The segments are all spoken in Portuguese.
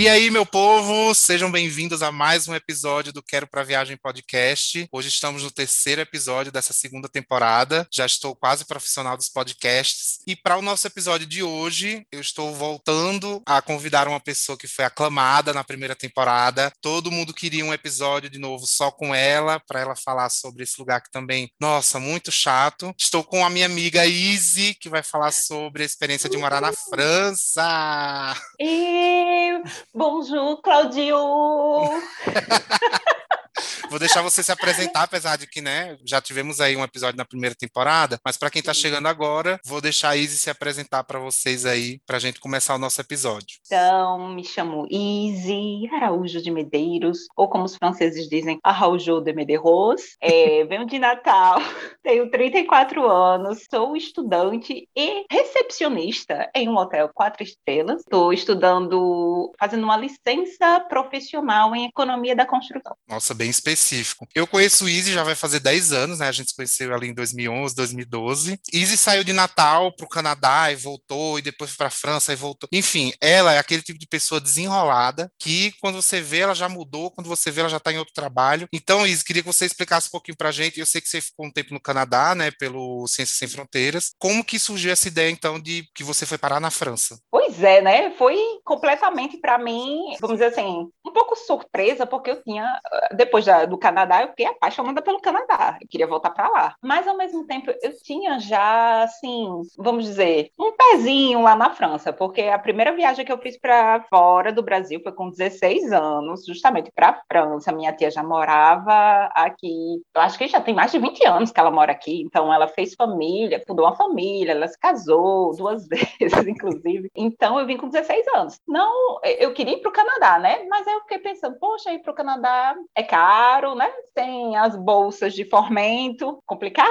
E aí, meu povo, sejam bem-vindos a mais um episódio do Quero Pra Viagem Podcast. Hoje estamos no terceiro episódio dessa segunda temporada. Já estou quase profissional dos podcasts. E para o nosso episódio de hoje, eu estou voltando a convidar uma pessoa que foi aclamada na primeira temporada. Todo mundo queria um episódio de novo só com ela, para ela falar sobre esse lugar que também, nossa, muito chato. Estou com a minha amiga Izzy, que vai falar sobre a experiência de morar na França. E bonjour, Claudio! Vou deixar você se apresentar, apesar de que, né, já tivemos aí um episódio na primeira temporada, mas para quem está chegando agora, vou deixar a Izzy se apresentar para vocês aí, para a gente começar o nosso episódio. Então, me chamo Izzy Araújo de Medeiros, ou como os franceses dizem, Araújo de Medeiros. É, venho de Natal, tenho 34 anos, sou estudante e recepcionista em um hotel quatro estrelas. Estou estudando, fazendo uma licença profissional em economia da construção. Nossa, bem específico específico. Eu conheço o Easy já vai fazer 10 anos, né? A gente se conheceu ali em 2011, 2012. Easy saiu de Natal para o Canadá e voltou, e depois para a França e voltou. Enfim, ela é aquele tipo de pessoa desenrolada que quando você vê ela já mudou, quando você vê ela já está em outro trabalho. Então, Easy, queria que você explicasse um pouquinho para a gente. Eu sei que você ficou um tempo no Canadá, né? Pelo Ciências Sem Fronteiras. Como que surgiu essa ideia, então, de que você foi parar na França? Pois é, né? Foi completamente para mim, vamos dizer assim, um pouco surpresa, porque eu tinha, depois da, do Canadá, eu fiquei apaixonada pelo Canadá. Eu queria voltar para lá. Mas, ao mesmo tempo, eu tinha já, assim, vamos dizer, um pezinho lá na França, porque a primeira viagem que eu fiz para fora do Brasil foi com 16 anos, justamente para a França. Minha tia já morava aqui, eu acho que já tem mais de 20 anos que ela mora aqui, então ela fez família, fundou uma família, ela se casou duas vezes, inclusive. Então, eu vim com 16 anos. Não, eu queria ir para o Canadá, né? Mas aí eu fiquei pensando, poxa, ir para o Canadá é caro caro, né? Tem as bolsas de fomento, complicado.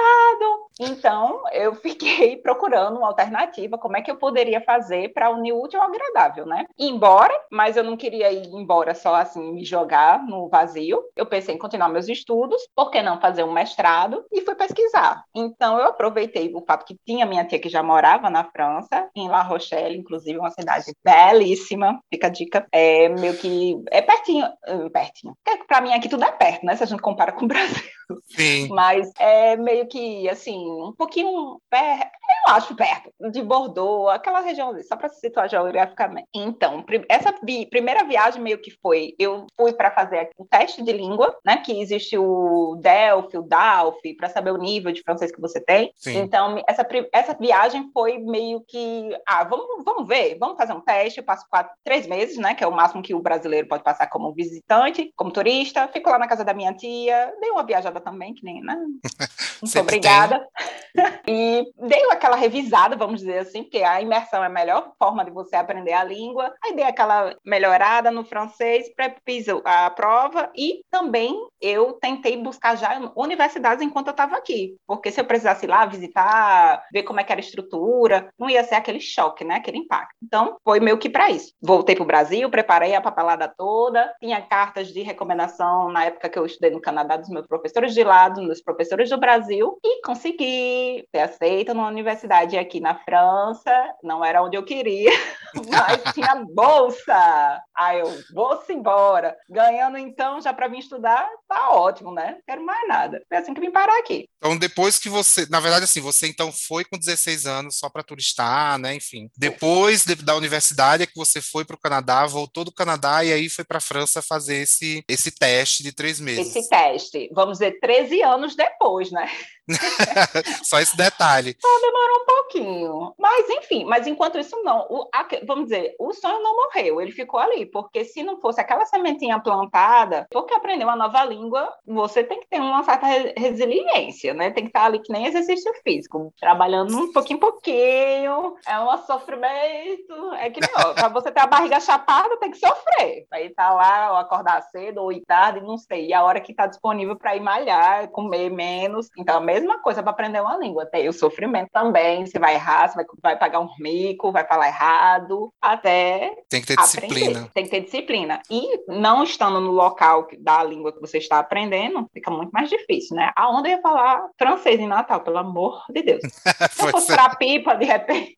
Então, eu fiquei procurando uma alternativa, como é que eu poderia fazer para unir o útil ao agradável, né? Ir embora, mas eu não queria ir embora só assim, me jogar no vazio. Eu pensei em continuar meus estudos, por que não fazer um mestrado? E fui pesquisar. Então, eu aproveitei o fato que tinha minha tia que já morava na França, em La Rochelle, inclusive, uma cidade belíssima, fica a dica. É meio que. É pertinho, eh, pertinho. Para mim aqui tudo é perto, né? Se a gente compara com o Brasil. Sim. Mas é meio que, assim, um pouquinho perto, eu acho perto, de Bordeaux, aquela região ali, só para se situar geograficamente. Então, essa vi primeira viagem meio que foi, eu fui para fazer um teste de língua, né? Que existe o DELF, o DALF, para saber o nível de francês que você tem. Sim. Então, essa, essa viagem foi meio que, ah, vamos, vamos ver, vamos fazer um teste. Eu passo quatro, três meses, né? Que é o máximo que o brasileiro pode passar como visitante, como turista. Fico lá na casa da minha tia, dei uma viajada também, que nem, né? Muito obrigada. e dei aquela revisada, vamos dizer assim, porque a imersão é a melhor forma de você aprender a língua. Aí dei aquela melhorada no francês, fiz a prova e também eu tentei buscar já universidades enquanto eu estava aqui, porque se eu precisasse ir lá visitar, ver como é que era a estrutura, não ia ser aquele choque, né? Aquele impacto. Então, foi meio que para isso. Voltei para o Brasil, preparei a papelada toda, tinha cartas de recomendação na época que eu estudei no Canadá dos meus professores de lado, dos professores do Brasil, e consegui ser aceita numa universidade aqui na França, não era onde eu queria, mas tinha bolsa. Aí eu vou-se embora. Ganhando então, já para vir estudar, tá ótimo, né? Não quero mais nada. Foi assim que vim parar aqui. Então, depois que você, na verdade, assim, você então foi com 16 anos só para turistar, né? Enfim. Depois de, da universidade é que você foi para o Canadá, voltou do Canadá e aí foi para a França fazer esse, esse teste de três meses. Esse teste, vamos dizer, 13 anos depois, né? Só esse detalhe. Só demorou um pouquinho. Mas, enfim, mas enquanto isso, não. O, a, vamos dizer, o sonho não morreu, ele ficou ali. Porque se não fosse aquela sementinha plantada, porque aprender uma nova língua, você tem que ter uma certa resiliência, né? Tem que estar ali que nem exercício físico, trabalhando um pouquinho em pouquinho. É um sofrimento. É que não, pra você ter a barriga chapada, tem que sofrer. Aí tá lá, ou acordar cedo, ou ir tarde, não sei. E a hora que tá disponível para ir malhar, comer menos. Então, mesmo mesma coisa para aprender uma língua. Tem o sofrimento também, você vai errar, você vai, vai pagar um mico, vai falar errado, até. Tem que ter aprender. disciplina. Tem que ter disciplina. E não estando no local da língua que você está aprendendo, fica muito mais difícil, né? Aonde eu ia falar francês em Natal, pelo amor de Deus. Se eu fosse para pipa, de repente.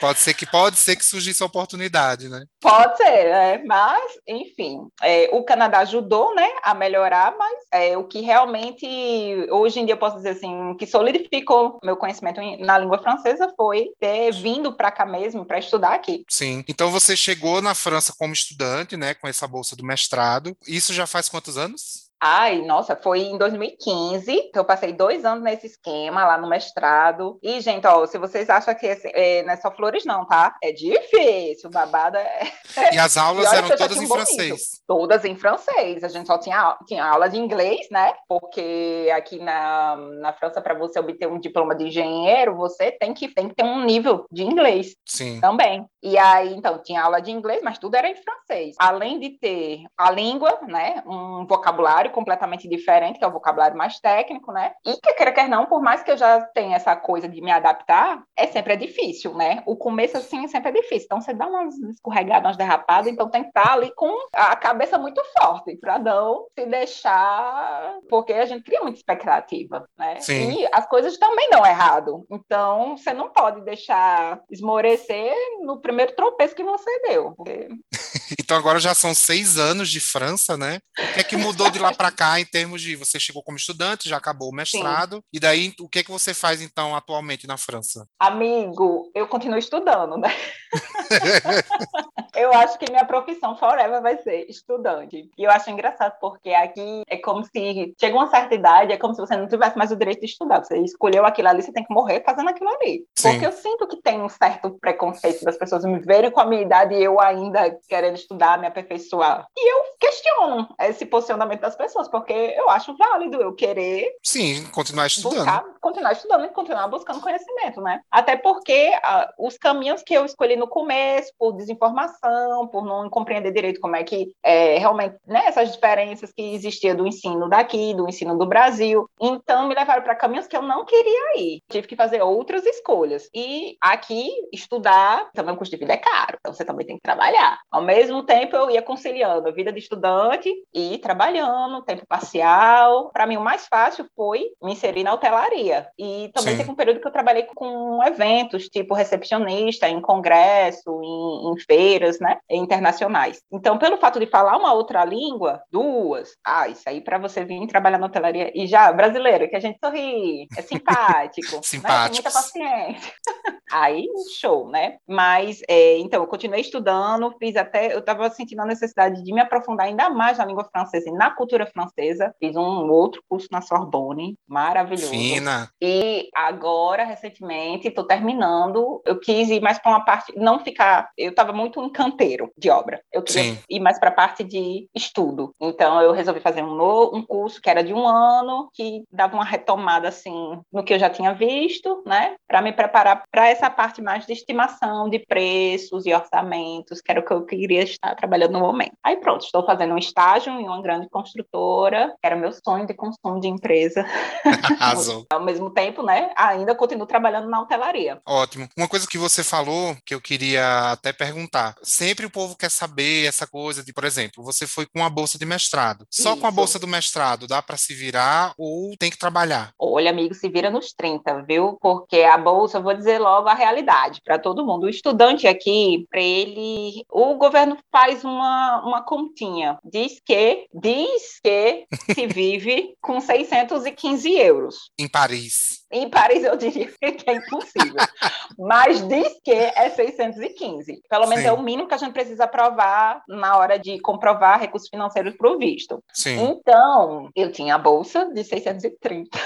Pode ser que pode ser que surgisse a oportunidade, né? Pode ser, né? mas enfim, é, o Canadá ajudou, né, a melhorar, mas é, o que realmente hoje em dia eu posso dizer assim, que solidificou meu conhecimento na língua francesa foi ter vindo para cá mesmo para estudar aqui. Sim. Então você chegou na França como estudante, né, com essa bolsa do mestrado. Isso já faz quantos anos? Ai, nossa, foi em 2015 que eu passei dois anos nesse esquema lá no mestrado. E, gente, ó, se vocês acham que é, não é só flores, não, tá? É difícil, o babado é. E as aulas eram todas em francês? Todas em francês. A gente só tinha, tinha aula de inglês, né? Porque aqui na, na França, para você obter um diploma de engenheiro, você tem que, tem que ter um nível de inglês Sim. também. E aí, então, tinha aula de inglês, mas tudo era em francês. Além de ter a língua, né? Um vocabulário vocabulário completamente diferente, que é o vocabulário mais técnico, né? E que queira quer não, por mais que eu já tenha essa coisa de me adaptar, é sempre é difícil, né? O começo assim sempre é difícil. Então você dá umas escorregadas, umas derrapadas, então tem que estar ali com a cabeça muito forte para não se deixar, porque a gente cria muita expectativa, né? Sim. E as coisas também dão errado. Então você não pode deixar esmorecer no primeiro tropeço que você deu. Porque... então agora já são seis anos de França, né? O que é que mudou de lá para cá em termos de você chegou como estudante, já acabou o mestrado, Sim. e daí o que é que você faz então atualmente na França? Amigo, eu continuo estudando, né? eu acho que minha profissão forever vai ser estudante. E eu acho engraçado porque aqui é como se chega uma certa idade, é como se você não tivesse mais o direito de estudar. Você escolheu aquilo ali, você tem que morrer fazendo aquilo ali. Sim. Porque eu sinto que tem um certo preconceito das pessoas me verem com a minha idade e eu ainda querendo estudar, me aperfeiçoar. E eu questiono esse posicionamento das pessoas porque eu acho válido eu querer. Sim, continuar estudando. Buscar, continuar estudando e continuar buscando conhecimento, né? Até porque uh, os caminhos que eu escolhi no começo, por desinformação, por não compreender direito como é que é, realmente, né, essas diferenças que existiam do ensino daqui, do ensino do Brasil, então me levaram para caminhos que eu não queria ir. Tive que fazer outras escolhas. E aqui, estudar, também o custo de vida é caro, então você também tem que trabalhar. Ao mesmo tempo, eu ia conciliando a vida de estudante e trabalhando tempo parcial. Para mim, o mais fácil foi me inserir na hotelaria. E também Sim. teve um período que eu trabalhei com eventos, tipo recepcionista, em congresso, em, em feiras, né, internacionais. Então, pelo fato de falar uma outra língua, duas, ah, isso aí para você vir trabalhar na hotelaria e já brasileiro, que a gente sorri, é simpático, simpático, né, muita paciência. aí, show, né? Mas, é, então, eu continuei estudando, fiz até, eu estava sentindo a necessidade de me aprofundar ainda mais na língua francesa e na cultura francesa, fiz um outro curso na Sorbonne, maravilhoso. Fina. E agora, recentemente, estou terminando. Eu quis ir mais para uma parte, não ficar. Eu estava muito em canteiro de obra. Eu queria Sim. ir mais para a parte de estudo. Então, eu resolvi fazer um, novo, um curso que era de um ano, que dava uma retomada assim no que eu já tinha visto, né, para me preparar para essa parte mais de estimação de preços e orçamentos, que era o que eu queria estar trabalhando no momento. Aí pronto, estou fazendo um estágio em uma grande construtora era meu sonho de consumo de empresa. Ao mesmo tempo, né, ainda continuo trabalhando na hotelaria. Ótimo. Uma coisa que você falou, que eu queria até perguntar. Sempre o povo quer saber essa coisa de, por exemplo, você foi com a bolsa de mestrado. Só Isso. com a bolsa do mestrado dá para se virar ou tem que trabalhar? Olha, amigo, se vira nos 30, viu? Porque a bolsa, vou dizer logo a realidade para todo mundo. O estudante aqui, para ele, o governo faz uma, uma continha. Diz que, diz que se vive com 615 euros. Em Paris. Em Paris eu diria que é impossível. Mas diz que é 615. Pelo menos Sim. é o mínimo que a gente precisa provar na hora de comprovar recursos financeiros para o visto. Sim. Então, eu tinha a bolsa de 630.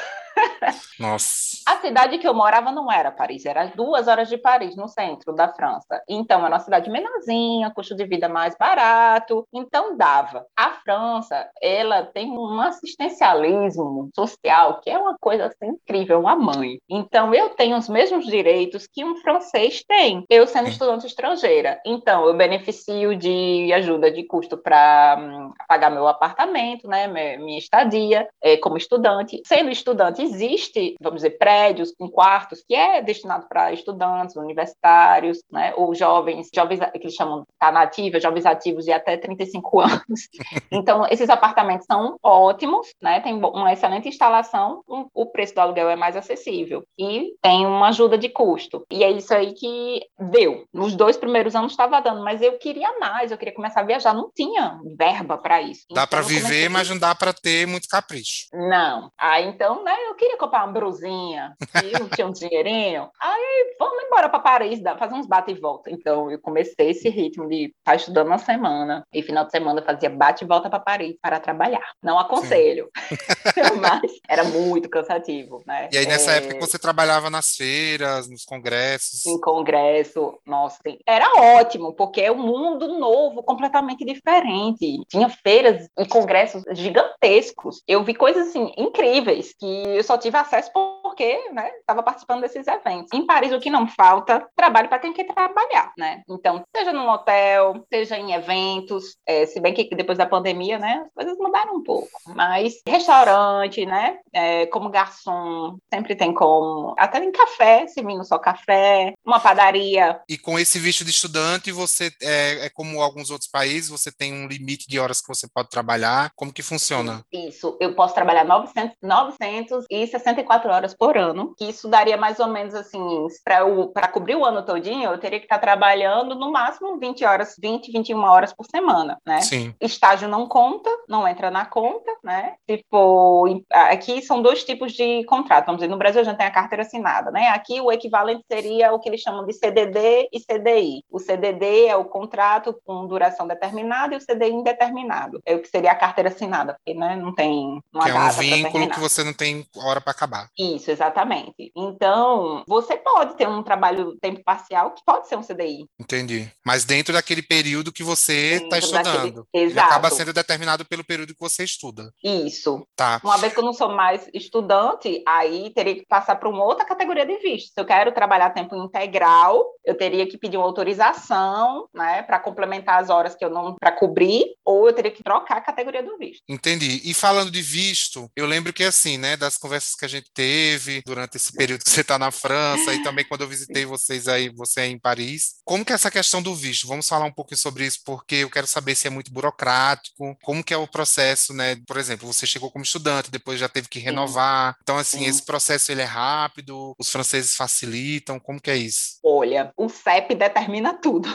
Nossa. A cidade que eu morava não era Paris, era duas horas de Paris, no centro da França. Então, era uma cidade menorzinha, custo de vida mais barato, então dava. A França, ela tem um assistencialismo social que é uma coisa assim, incrível, uma mãe. Então, eu tenho os mesmos direitos que um francês tem, eu sendo estudante estrangeira. Então, eu beneficio de ajuda de custo para hum, pagar meu apartamento, né, minha estadia é, como estudante. Sendo estudante existe, vamos dizer, prédios com quartos que é destinado para estudantes, universitários, né, ou jovens, jovens que eles chamam de nativa, jovens ativos de até 35 anos. Então, esses apartamentos são ótimos, né, tem uma excelente instalação, o preço do aluguel é mais acessível e tem uma ajuda de custo. E é isso aí que deu. Nos dois primeiros anos estava dando, mas eu queria mais, eu queria começar a viajar, não tinha verba para isso. Dá então, para viver, mas não dá para ter muito capricho. Não. Aí então, né, eu queria comprar uma brusinha, eu tinha um dinheirinho. Aí vamos embora para Paris, fazer uns bate e volta. Então eu comecei esse ritmo de estar tá estudando uma semana e final de semana fazia bate e volta para Paris para trabalhar. Não aconselho, mas era muito cansativo, né? E aí nessa é... época você trabalhava nas feiras, nos congressos? Em congresso, nossa, era ótimo, porque é um mundo novo, completamente diferente. Tinha feiras e congressos gigantescos. Eu vi coisas assim incríveis que eu só tive acesso porque, né, estava participando desses eventos. Em Paris o que não falta, trabalho para quem quer trabalhar, né? Então, seja num hotel, seja em eventos, é, se bem que depois da pandemia, né, as coisas mudaram um pouco. Mas restaurante, né, é, como garçom, sempre tem como. Até em café, se vindo só café, uma padaria. E com esse visto de estudante, você é, é como alguns outros países, você tem um limite de horas que você pode trabalhar. Como que funciona? Isso, eu posso trabalhar 900, 964 horas por ano, que isso daria mais ou menos assim, para cobrir o ano todinho, eu teria que estar trabalhando no máximo 20 horas, 20, 21 horas por semana, né? Sim. Estágio não conta, não entra na conta, né? For, aqui são dois tipos de contrato, vamos dizer, no Brasil a gente tem a carteira assinada, né? Aqui o equivalente seria o que eles chamam de CDD e CDI. O CDD é o contrato com duração determinada e o CDI indeterminado. É o que seria a carteira assinada, porque né, não tem uma que é um vínculo que você não tem hora para acabar. Isso, exatamente. Então, você pode ter um trabalho tempo parcial que pode ser um CDI. Entendi. Mas dentro daquele período que você está estudando. Daquele... Exato. Ele acaba sendo determinado pelo período que você estuda. Isso. Tá. Uma vez que eu não sou mais estudante, aí teria que passar para uma outra categoria de visto. Se eu quero trabalhar tempo integral, eu teria que pedir uma autorização, né, para complementar as horas que eu não para cobrir, ou eu teria que trocar a categoria do visto. Entendi. E falando de visto, eu lembro que assim, né, das conversas que a gente teve durante esse período que você está na França e também quando eu visitei vocês aí, você é em Paris, como que é essa questão do visto? Vamos falar um pouquinho sobre isso porque eu quero saber se é muito burocrático, como que é o processo, né? Por exemplo, você chegou como estudante, depois já teve que renovar. Então assim, Sim. esse processo ele é rápido, os franceses facilitam, como que é isso? Olha, o CEP determina tudo.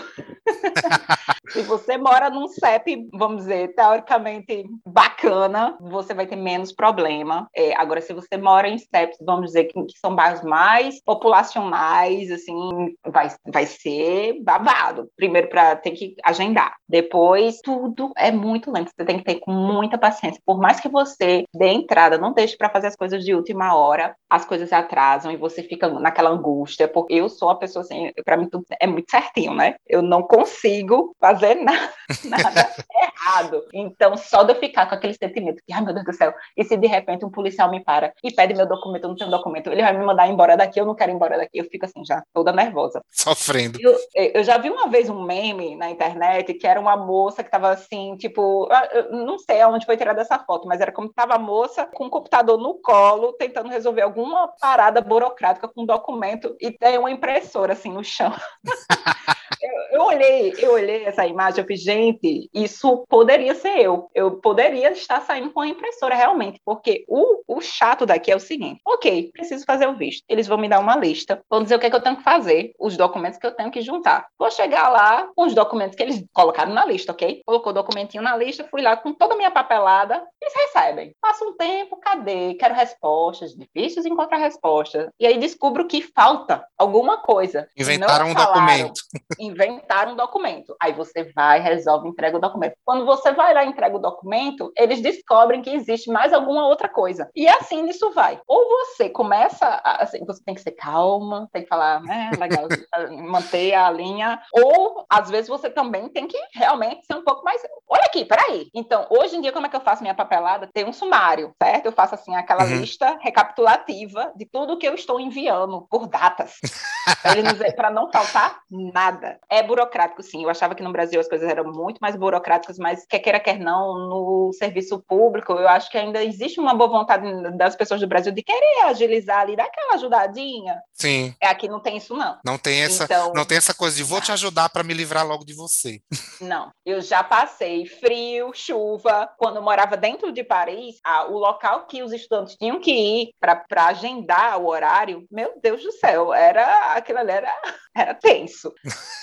Se você mora num CEP, vamos dizer, teoricamente bacana, você vai ter menos problema. É, agora, se você mora em CEPs, vamos dizer, que, que, são bairros mais populacionais, assim, vai, vai ser babado. Primeiro, para ter que agendar. Depois, tudo é muito lento. Você tem que ter com muita paciência. Por mais que você dê entrada, não deixe para fazer as coisas de última hora, as coisas atrasam e você fica naquela angústia. Porque eu sou a pessoa assim, para mim tudo é muito certinho, né? Eu não consigo fazer nada, nada errado. Então, só de eu ficar com aquele sentimento que, ai meu Deus do céu, e se de repente um policial me para e pede meu documento, eu não tenho documento, ele vai me mandar embora daqui, eu não quero ir embora daqui, eu fico assim já, toda nervosa. Sofrendo. Eu, eu já vi uma vez um meme na internet que era uma moça que tava assim, tipo, não sei aonde foi tirada essa foto, mas era como tava a moça com o computador no colo, tentando resolver alguma parada burocrática com um documento e tem uma impressora assim no chão. eu, eu, olhei, eu olhei essa imagem, eu fiz, gente, isso poderia ser eu. Eu poderia estar saindo com a impressora realmente, porque o, o chato daqui é o seguinte: ok, preciso fazer o visto. Eles vão me dar uma lista, vão dizer o que, é que eu tenho que fazer, os documentos que eu tenho que juntar. Vou chegar lá com os documentos que eles colocaram na lista, ok? Colocou o documentinho na lista, fui lá com toda a minha papelada, eles recebem. Passa um tempo, cadê? Quero respostas, difíceis encontrar respostas. E aí descubro que falta alguma coisa. Inventaram um documento inventar um documento. Aí você vai, resolve, entrega o documento. Quando você vai lá e entrega o documento, eles descobrem que existe mais alguma outra coisa. E assim isso vai. Ou você começa, a, assim, você tem que ser calma, tem que falar, né, legal, manter a linha. Ou, às vezes, você também tem que realmente ser um pouco mais. Olha aqui, peraí. Então, hoje em dia, como é que eu faço minha papelada? Tem um sumário, certo? Eu faço, assim, aquela uhum. lista recapitulativa de tudo que eu estou enviando por datas. Para não faltar nada. É burocrático sim. Eu achava que no Brasil as coisas eram muito mais burocráticas, mas quer queira, quer não, no serviço público, eu acho que ainda existe uma boa vontade das pessoas do Brasil de querer agilizar ali, dar aquela ajudadinha. Sim. É, aqui não tem isso, não. Não tem essa, então, não tem essa coisa de vou te ajudar para me livrar logo de você. Não, eu já passei frio, chuva. Quando eu morava dentro de Paris, a, o local que os estudantes tinham que ir para agendar o horário, meu Deus do céu, era aquilo ali era, era tenso.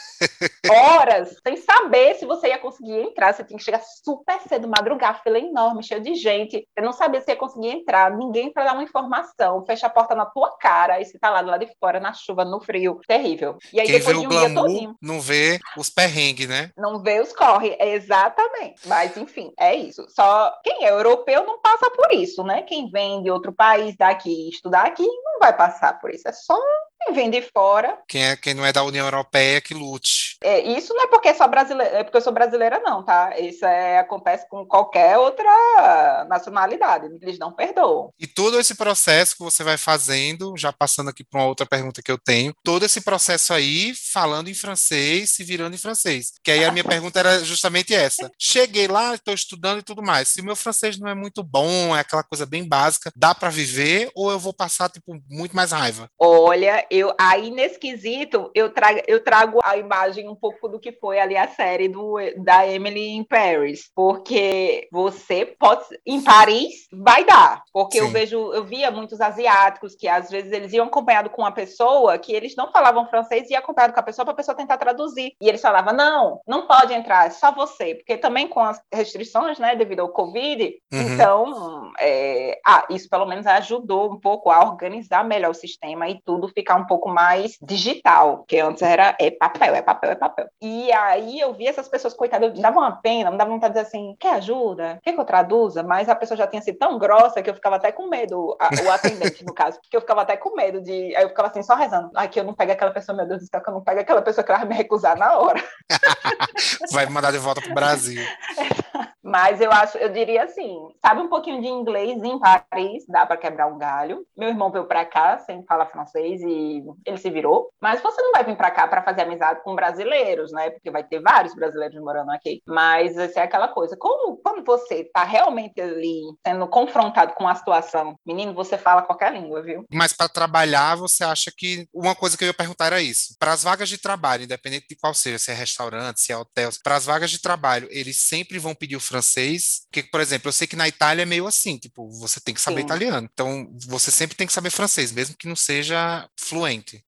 horas sem saber se você ia conseguir entrar. Você tinha que chegar super cedo, madrugar, fila enorme, cheio de gente. Você não sabia se ia conseguir entrar, ninguém para dar uma informação, fecha a porta na tua cara e você tá lá do lado de fora, na chuva, no frio, terrível. E aí Quem depois vê de o um glamour, dia todinho, não vê os perrengues, né? não vê os corre, exatamente. Mas enfim, é isso. Só quem é europeu não passa por isso, né? Quem vem de outro país daqui estudar aqui não vai passar por isso. É só quem vem de fora. Quem, é, quem não é da União Europeia que lute. É, isso não é porque sou brasileira, é porque eu sou brasileira, não, tá? Isso é, acontece com qualquer outra nacionalidade. Eles não perdoam. E todo esse processo que você vai fazendo, já passando aqui para uma outra pergunta que eu tenho, todo esse processo aí falando em francês, se virando em francês. Que aí a minha pergunta era justamente essa. Cheguei lá, estou estudando e tudo mais. Se o meu francês não é muito bom, é aquela coisa bem básica, dá para viver ou eu vou passar tipo muito mais raiva? Olha, eu aí nesse quesito eu trago, eu trago a imagem um pouco do que foi ali a série do, da Emily in Paris, porque você pode em Paris vai dar, porque eu Sim. vejo, eu via muitos asiáticos que às vezes eles iam acompanhado com uma pessoa que eles não falavam francês e ia acompanhado com a pessoa para a pessoa tentar traduzir. E eles falavam: "Não, não pode entrar, é só você", porque também com as restrições, né, devido ao Covid, Uhum. então, é, ah, isso pelo menos ajudou um pouco a organizar melhor o sistema e tudo ficar um pouco mais digital, que antes era é papel, é papel, é papel. E aí eu vi essas pessoas, coitadas, me dava uma pena, me dava vontade de dizer assim, quer ajuda? Quer que eu traduza? Mas a pessoa já tinha sido tão grossa que eu ficava até com medo, a- o atendente, no caso, que eu ficava até com medo de, aí eu ficava assim, só rezando, ai, que eu não pego aquela pessoa, meu Deus do céu, que eu não pego aquela pessoa que ela vai me recusar na hora. Vai me mandar de volta pro Brasil. Mas eu acho, eu diria assim, sabe um pouquinho de inglês em Paris, dá para quebrar um galho. Meu irmão veio para cá sem falar francês e ele se virou. Mas você não vai vir para cá para fazer amizade com brasileiros, né? Porque vai ter vários brasileiros morando aqui. Mas essa é aquela coisa. Como quando você tá realmente ali sendo confrontado com a situação, menino, você fala qualquer língua, viu? Mas para trabalhar, você acha que uma coisa que eu ia perguntar era isso. Para as vagas de trabalho, independente de qual seja, se é restaurante, se é hotel, para as vagas de trabalho, eles sempre vão pedir o francês. Porque, por exemplo, eu sei que na Itália é meio assim, tipo, você tem que saber Sim. italiano. Então, você sempre tem que saber francês, mesmo que não seja fluente.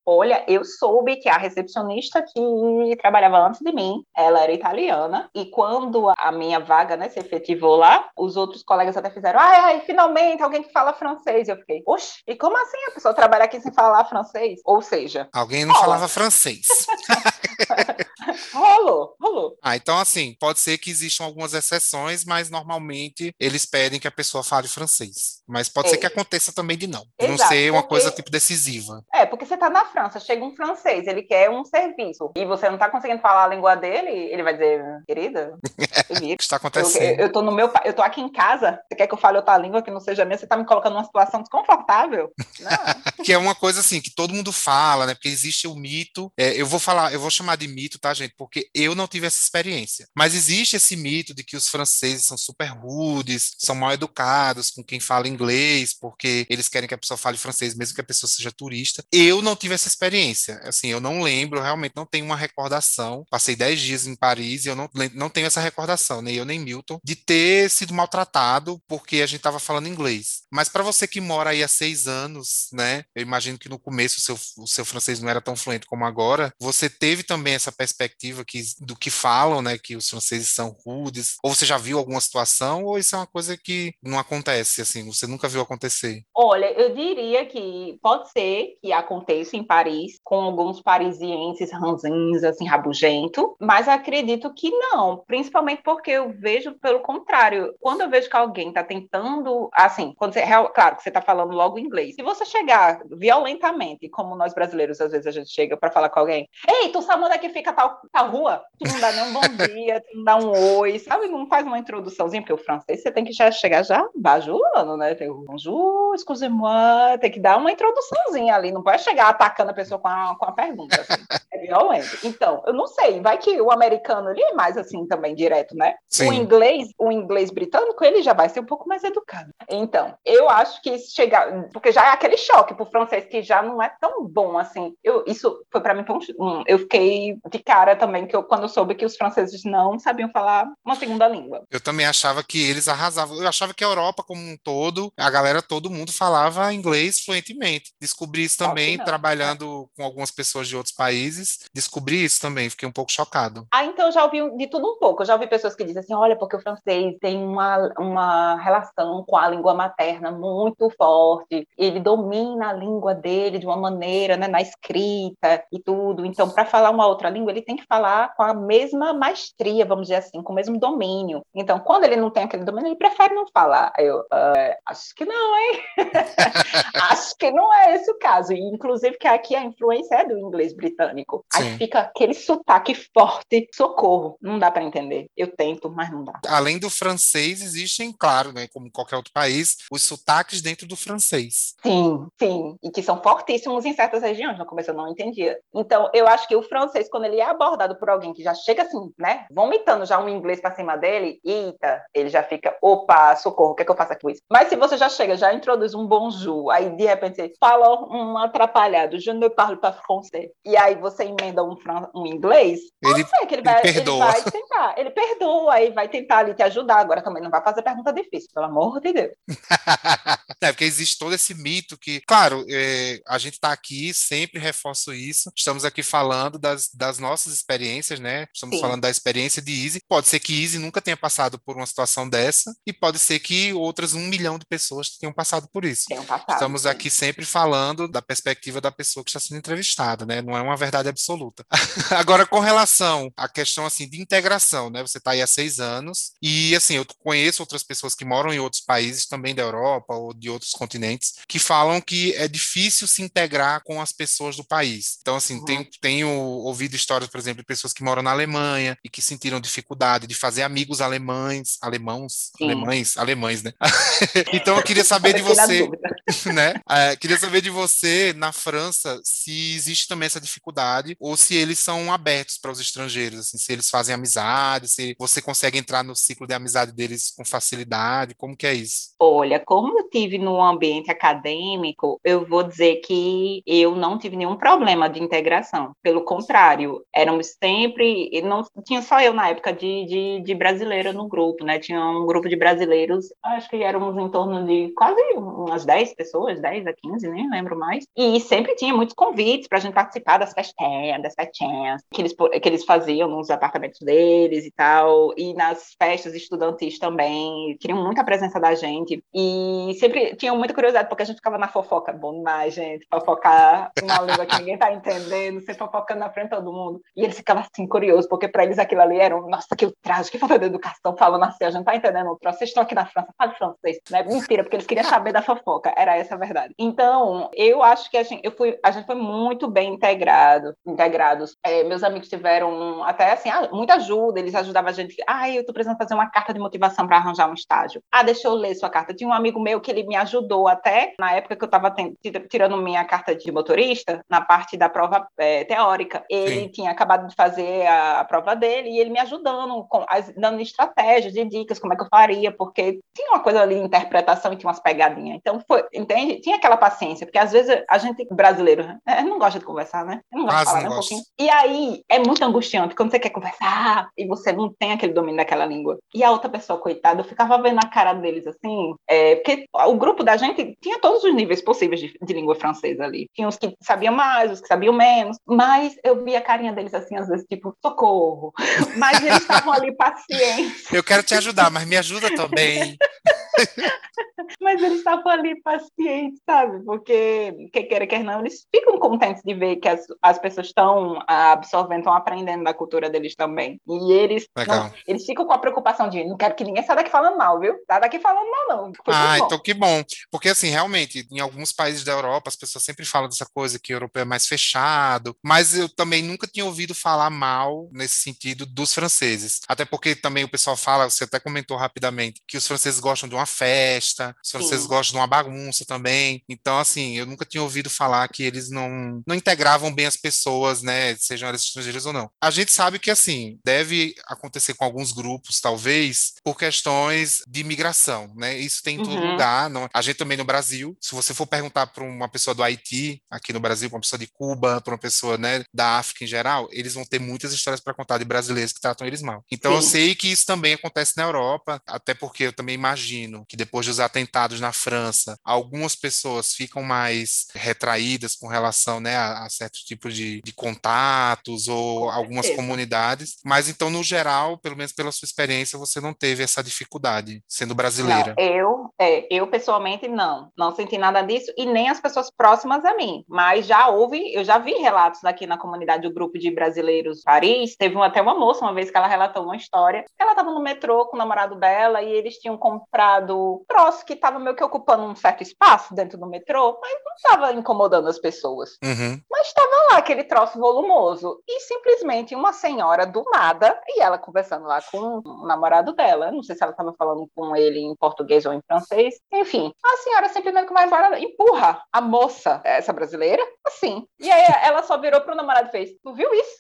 Olha, eu soube que a recepcionista que trabalhava antes de mim, ela era italiana, e quando a minha vaga, né, se efetivou lá, os outros colegas até fizeram, ai, ai, finalmente alguém que fala francês. Eu fiquei, oxe, e como assim a pessoa trabalha aqui sem falar francês? Ou seja, Alguém não Rola. falava francês. rolou, rolou. Ah, então assim, pode ser que existam algumas exceções, mas normalmente eles pedem que a pessoa fale francês. Mas pode É. ser que aconteça também de não. De não Exato, ser uma porque- coisa tipo decisiva. É, porque você tá na França, chega um francês, ele quer um serviço, e você não tá conseguindo falar a língua dele, ele vai dizer, querida, O que está Eu, acontecendo? eu tô no meu, eu tô aqui em casa. Você quer que eu fale outra língua que não seja minha? Você tá me colocando numa situação desconfortável? Que é uma coisa assim que todo mundo fala, né? Porque existe o mito. é, eu vou falar, eu vou chamar de mito, tá, gente? Porque eu não tive essa experiência. Mas existe esse mito de que os franceses são super rudes, são mal educados com quem fala inglês, porque eles querem que a pessoa fale francês, mesmo que a pessoa seja turista. Eu não tive essa experiência. Assim, eu não lembro, realmente não tenho uma recordação. Passei 10 dias em Paris e eu não, não tenho essa recordação, nem eu nem Milton, de ter sido maltratado porque a gente estava falando inglês. Mas para você que mora aí há seis anos, né? Eu imagino que no começo o seu, o seu francês não era tão fluente como agora. Você teve também essa perspectiva que, do que falam, né? Que os franceses são rudes. Ou você já viu alguma situação, ou isso é uma coisa que não acontece, assim, você nunca viu acontecer. Olha, eu diria que pode ser que aconteça em Paris com alguns parisienses ranzinhos, assim, rabugento, mas acredito que não, principalmente porque eu vejo pelo contrário. Quando eu vejo que alguém tá tentando, assim, quando você, claro que você tá falando logo inglês. Se você chegar violentamente, como nós brasileiros às vezes a gente chega para falar com alguém, ei, tu sabe onde é que fica tal, tal rua? Tu não dá nem um bom dia, tem que dar um oi, sabe? Não faz uma introduçãozinha, porque o francês você tem que já chegar já bajulando, né? Tem o bonjour, excusez-moi, tem que dar uma introduçãozinha ali, não pode chegar atacando a pessoa com a, com a pergunta, assim. É violento. Então, eu não sei, vai que o americano ele é mais assim também, direto, né? Sim. O inglês, o inglês britânico, ele já vai ser um pouco mais educado. Então, eu acho que chegar, porque já é aquele choque pro francês que já não é tão bom assim. Eu, isso foi para mim um, eu fiquei de cara também que eu quando eu soube que os franceses não sabiam falar uma segunda língua. Eu também achava que eles arrasavam. Eu achava que a Europa como um todo, a galera todo mundo falava inglês fluentemente. Descobri isso também trabalhando com algumas pessoas de outros países. Descobri isso também, fiquei um pouco chocado. Ah, então eu já ouvi de tudo um pouco. Eu já ouvi pessoas que dizem assim: "Olha, porque o francês tem uma uma relação com a língua materna muito forte. Ele domina a língua dele de uma maneira, né, na escrita e tudo. Então, para falar uma outra língua, ele tem que falar com a mesma maestria, vamos dizer assim, com o mesmo domínio. Então, quando ele não tem aquele domínio, ele prefere não falar. Eu uh, acho que não, hein? acho que não é esse o caso. E, inclusive, que aqui a influência é do inglês britânico. Sim. Aí fica aquele sotaque forte, socorro. Não dá para entender. Eu tento, mas não dá. Além do francês, existem, claro, né, como qualquer outro país, os sotaques dentro do francês. Sim, sim. E que são fortíssimos em certas regiões. No começo eu não entendia. Então, eu acho que o francês, quando ele é abordado por alguém que já chega assim, né, vomitando já um inglês para cima dele, eita, ele já fica, opa, socorro, o que é que eu faço aqui com isso? Mas se você já chega, já introduz um bonjour, aí de repente você fala um atrapalhado, je ne parle pas français, e aí você emenda um, um inglês, ele, sei, que ele, vai, ele, ele vai tentar, ele perdoa, aí vai tentar ali te ajudar, agora também não vai fazer pergunta difícil, pelo amor de Deus. é, porque existe todo esse mito que, claro, é, a gente está aqui, sempre reforço isso, estamos aqui falando das, das nossas experiências, né? Estamos Sim. falando da experiência de Easy. Pode ser que Easy nunca tenha passado por uma situação dessa, e pode ser que outras um milhão de pessoas tenham passado por isso. Passado, Estamos sim. aqui sempre falando da perspectiva da pessoa que está sendo entrevistada, né? Não é uma verdade absoluta. Agora, com relação à questão assim de integração, né? Você está aí há seis anos, e assim, eu conheço outras pessoas que moram em outros países, também da Europa ou de outros continentes, que falam que é difícil se integrar com as pessoas do país. Então, assim, uhum. tenho, tenho ouvido histórias, por exemplo, de pessoas que moram na Alemanha e que sentiram dificuldade de fazer amigos alemães, alemãos, Sim. alemães, alemães, né? então eu queria saber de você, né? É, queria saber de você na França se existe também essa dificuldade ou se eles são abertos para os estrangeiros, assim, se eles fazem amizade, se você consegue entrar no ciclo de amizade deles com facilidade, como que é isso? Olha, como eu tive no ambiente acadêmico, eu vou dizer que eu não tive nenhum problema de integração. Pelo contrário, éramos sempre, não tinha só eu na época de, de, de brasileira no grupo, né? Tinha um grupo de brasileiros, acho que éramos em torno de quase umas 10 pessoas, 10 a 15, nem lembro mais. E sempre tinha muitos convites para a gente participar das festinhas, das festinhas que eles, que eles faziam nos apartamentos deles e tal, e nas festas estudantis também. Queriam muita presença da gente. E sempre tinham muita curiosidade, porque a gente ficava na fofoca. Bom demais, gente, fofocar uma língua que ninguém tá entendendo, você fofocando na frente de todo mundo. E eles ficavam assim, curiosos, porque para eles aquilo ali era um, nossa, que ultraje, que falta de educação, falando assim, a gente tá entendendo o vocês estão aqui na França, fale francês, né? Mentira, porque eles queriam saber da fofoca, era essa a verdade. Então, eu acho que a gente, eu fui, a gente foi muito bem integrado, integrados. É, meus amigos tiveram até assim, ah, muita ajuda, eles ajudavam a gente, ah, eu tô precisando fazer uma carta de motivação para arranjar um estágio. Ah, deixa eu ler sua carta. Tinha um amigo meu que ele me ajudou até, na época que eu estava tirando minha carta de motorista, na parte da prova é, teórica. Ele Sim. tinha acabado de fazer a, a prova dele e ele me ajudando, com, as, dando estratégias e dicas, como é que eu faria, porque tinha uma coisa ali, interpretação e tinha umas pegadinhas. Então, foi, entende? Tinha aquela paciência, porque às vezes a gente, brasileiro, é, não gosta de conversar, né? não gosta de falar, né, um pouquinho. E aí, é muito angustiante quando você quer conversar e você não tem aquele domínio daquela língua. E a outra pessoa, coitada, eu ficava vendo a cara deles assim, é, porque o grupo da gente tinha todos os níveis possíveis de, de língua francesa ali. Tinha os que sabiam mais, os que sabiam menos, mas eu via a carinha deles assim, às vezes, tipo, socorro. Mas eles estavam ali pacientes. Eu quero te ajudar, mas me ajuda também. Mas eles estavam ali pacientes, sabe? Porque, quer queira, quer não, eles ficam contentes de ver que as, as pessoas estão absorvendo, estão aprendendo da cultura deles também. E eles, não, eles ficam com a preocupação de não quero que ninguém saia daqui falando mal, viu? Tá daqui falando mal, não. Foi ah, então que bom. Porque, assim, realmente, em alguns países da Europa, as pessoas sempre falam dessa coisa que o europeu é mais fechado, mas eu também nunca tinha ouvido falar mal nesse sentido dos franceses. Até porque também o pessoal fala, você até comentou rapidamente, que os franceses gostam de uma festa, os franceses Sim. gostam de uma bagunça também. Então, assim, eu nunca tinha ouvido falar que eles não, não integravam bem as pessoas, né, sejam elas estrangeiras ou não. A gente sabe que, assim, deve acontecer com alguns grupos, talvez, por questões de imigração, né? Isso tem em todo uhum. lugar. Não, a gente também no Brasil, se você for perguntar para uma pessoa do Haiti, aqui no Brasil, para uma pessoa de Cuba, para uma pessoa, né, da África em geral, eles vão ter muitas histórias para contar de brasileiros que tratam eles mal. Então, Sim. eu sei que isso também acontece na Europa, até porque eu também imagino que depois dos atentados na França, algumas pessoas ficam mais retraídas com relação né, a, a certos tipos de, de contatos ou algumas comunidades. Mas então, no geral, pelo menos pela sua experiência, você não teve essa dificuldade sendo brasileira. Não, eu, é, eu pessoalmente não, não senti nada disso e nem as pessoas próximas a mim. Mas já houve, eu já vi relatos aqui na comunidade do grupo de brasileiros Paris. Teve uma, até uma moça uma vez que ela relatou uma história. Ela estava no metrô com o namorado dela e eles tinham comprado troço que estava meio que ocupando um certo espaço dentro do metrô, mas não estava incomodando as pessoas. Uhum. Mas estava lá aquele troço volumoso. E simplesmente uma senhora do nada, e ela conversando lá com o namorado dela, não sei se ela estava falando com ele em português ou em francês, enfim, a senhora simplesmente vai embora, empurra a moça, essa brasileira, assim. E aí ela só virou pro namorado e fez: Tu viu isso?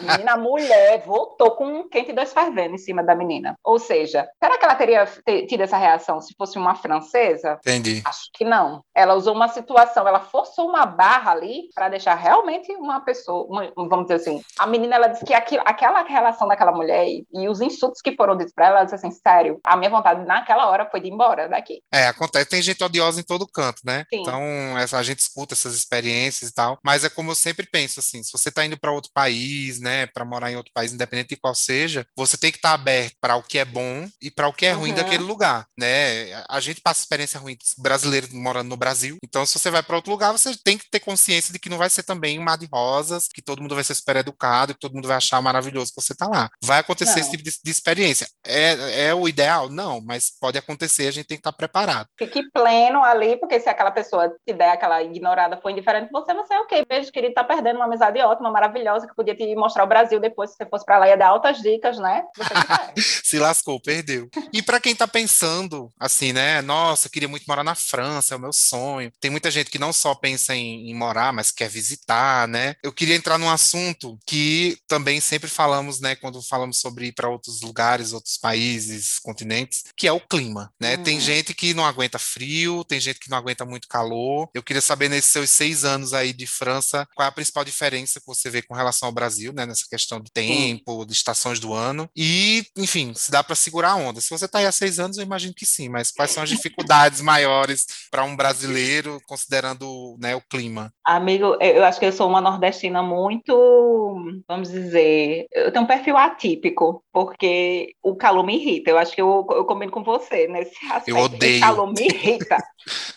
menina, a mulher voltou com um quente dois fervendo em cima da menina. Ou seja, será que ela teria tido essa reação se fosse uma francesa? Entendi. Acho que não. Ela usou uma situação, ela forçou uma barra ali para deixar realmente uma pessoa, uma, vamos dizer assim. A menina, ela disse que aquilo, aquela relação daquela mulher e, e os insultos que foram ditos para ela, ela disse assim: sério, a minha vontade naquela hora foi de ir embora daqui. É, acontece. Tem gente odiosa em todo canto, né? Sim. Então, essa, a gente escuta essas experiências e tal. Mas é como eu sempre penso, assim, se você está indo para outro país, né, para morar em outro país, independente de qual seja, você tem que estar tá aberto para o que é bom e para o que é ruim uhum. daquele lugar, né? A gente passa experiência ruim brasileiro morando no Brasil. Então, se você vai para outro lugar, você tem que ter consciência de que não vai ser também um mar de rosas, que todo mundo vai ser super educado, que todo mundo vai achar maravilhoso que você está lá. Vai acontecer não. esse tipo de, de, experiência. É, é o ideal? Não, mas pode acontecer, a gente tem que estar tá preparado. Fique pleno ali, porque se aquela pessoa te der aquela ignorada, foi indiferente você, você é ok, beijo querido, tá perdendo uma amizade ótima, maravilhosa, que podia te mostrar o Brasil depois, se você fosse para lá, ia dar altas dicas, né? se lascou, perdeu. E para quem tá pensando, assim, né, nossa, queria muito morar na França, é o meu sonho. Tem muita gente que não só pensa em, em morar, mas quer visitar, né? Eu queria entrar num assunto que também sempre falamos, né, quando falamos sobre ir para outros lugares, outros países, continentes, que é o clima, né? Hum. Tem gente que não aguenta frio, tem gente que não aguenta muito calor. Eu queria saber nesses seus seis anos aí de França, qual é a principal diferença que você vê com relação ao Brasil, né, nessa questão de tempo, de estações do ano. E, enfim, se dá para segurar a onda. Se você está aí há seis anos, eu imagino que sim, mas quais são as dificuldades maiores para um brasileiro, considerando né, o clima? Amigo, eu acho que eu sou uma nordestina muito, vamos dizer, eu tenho um perfil atípico, porque o calor me irrita. Eu acho que eu, eu combino com você nesse aspecto. Eu odeio. O calor me irrita.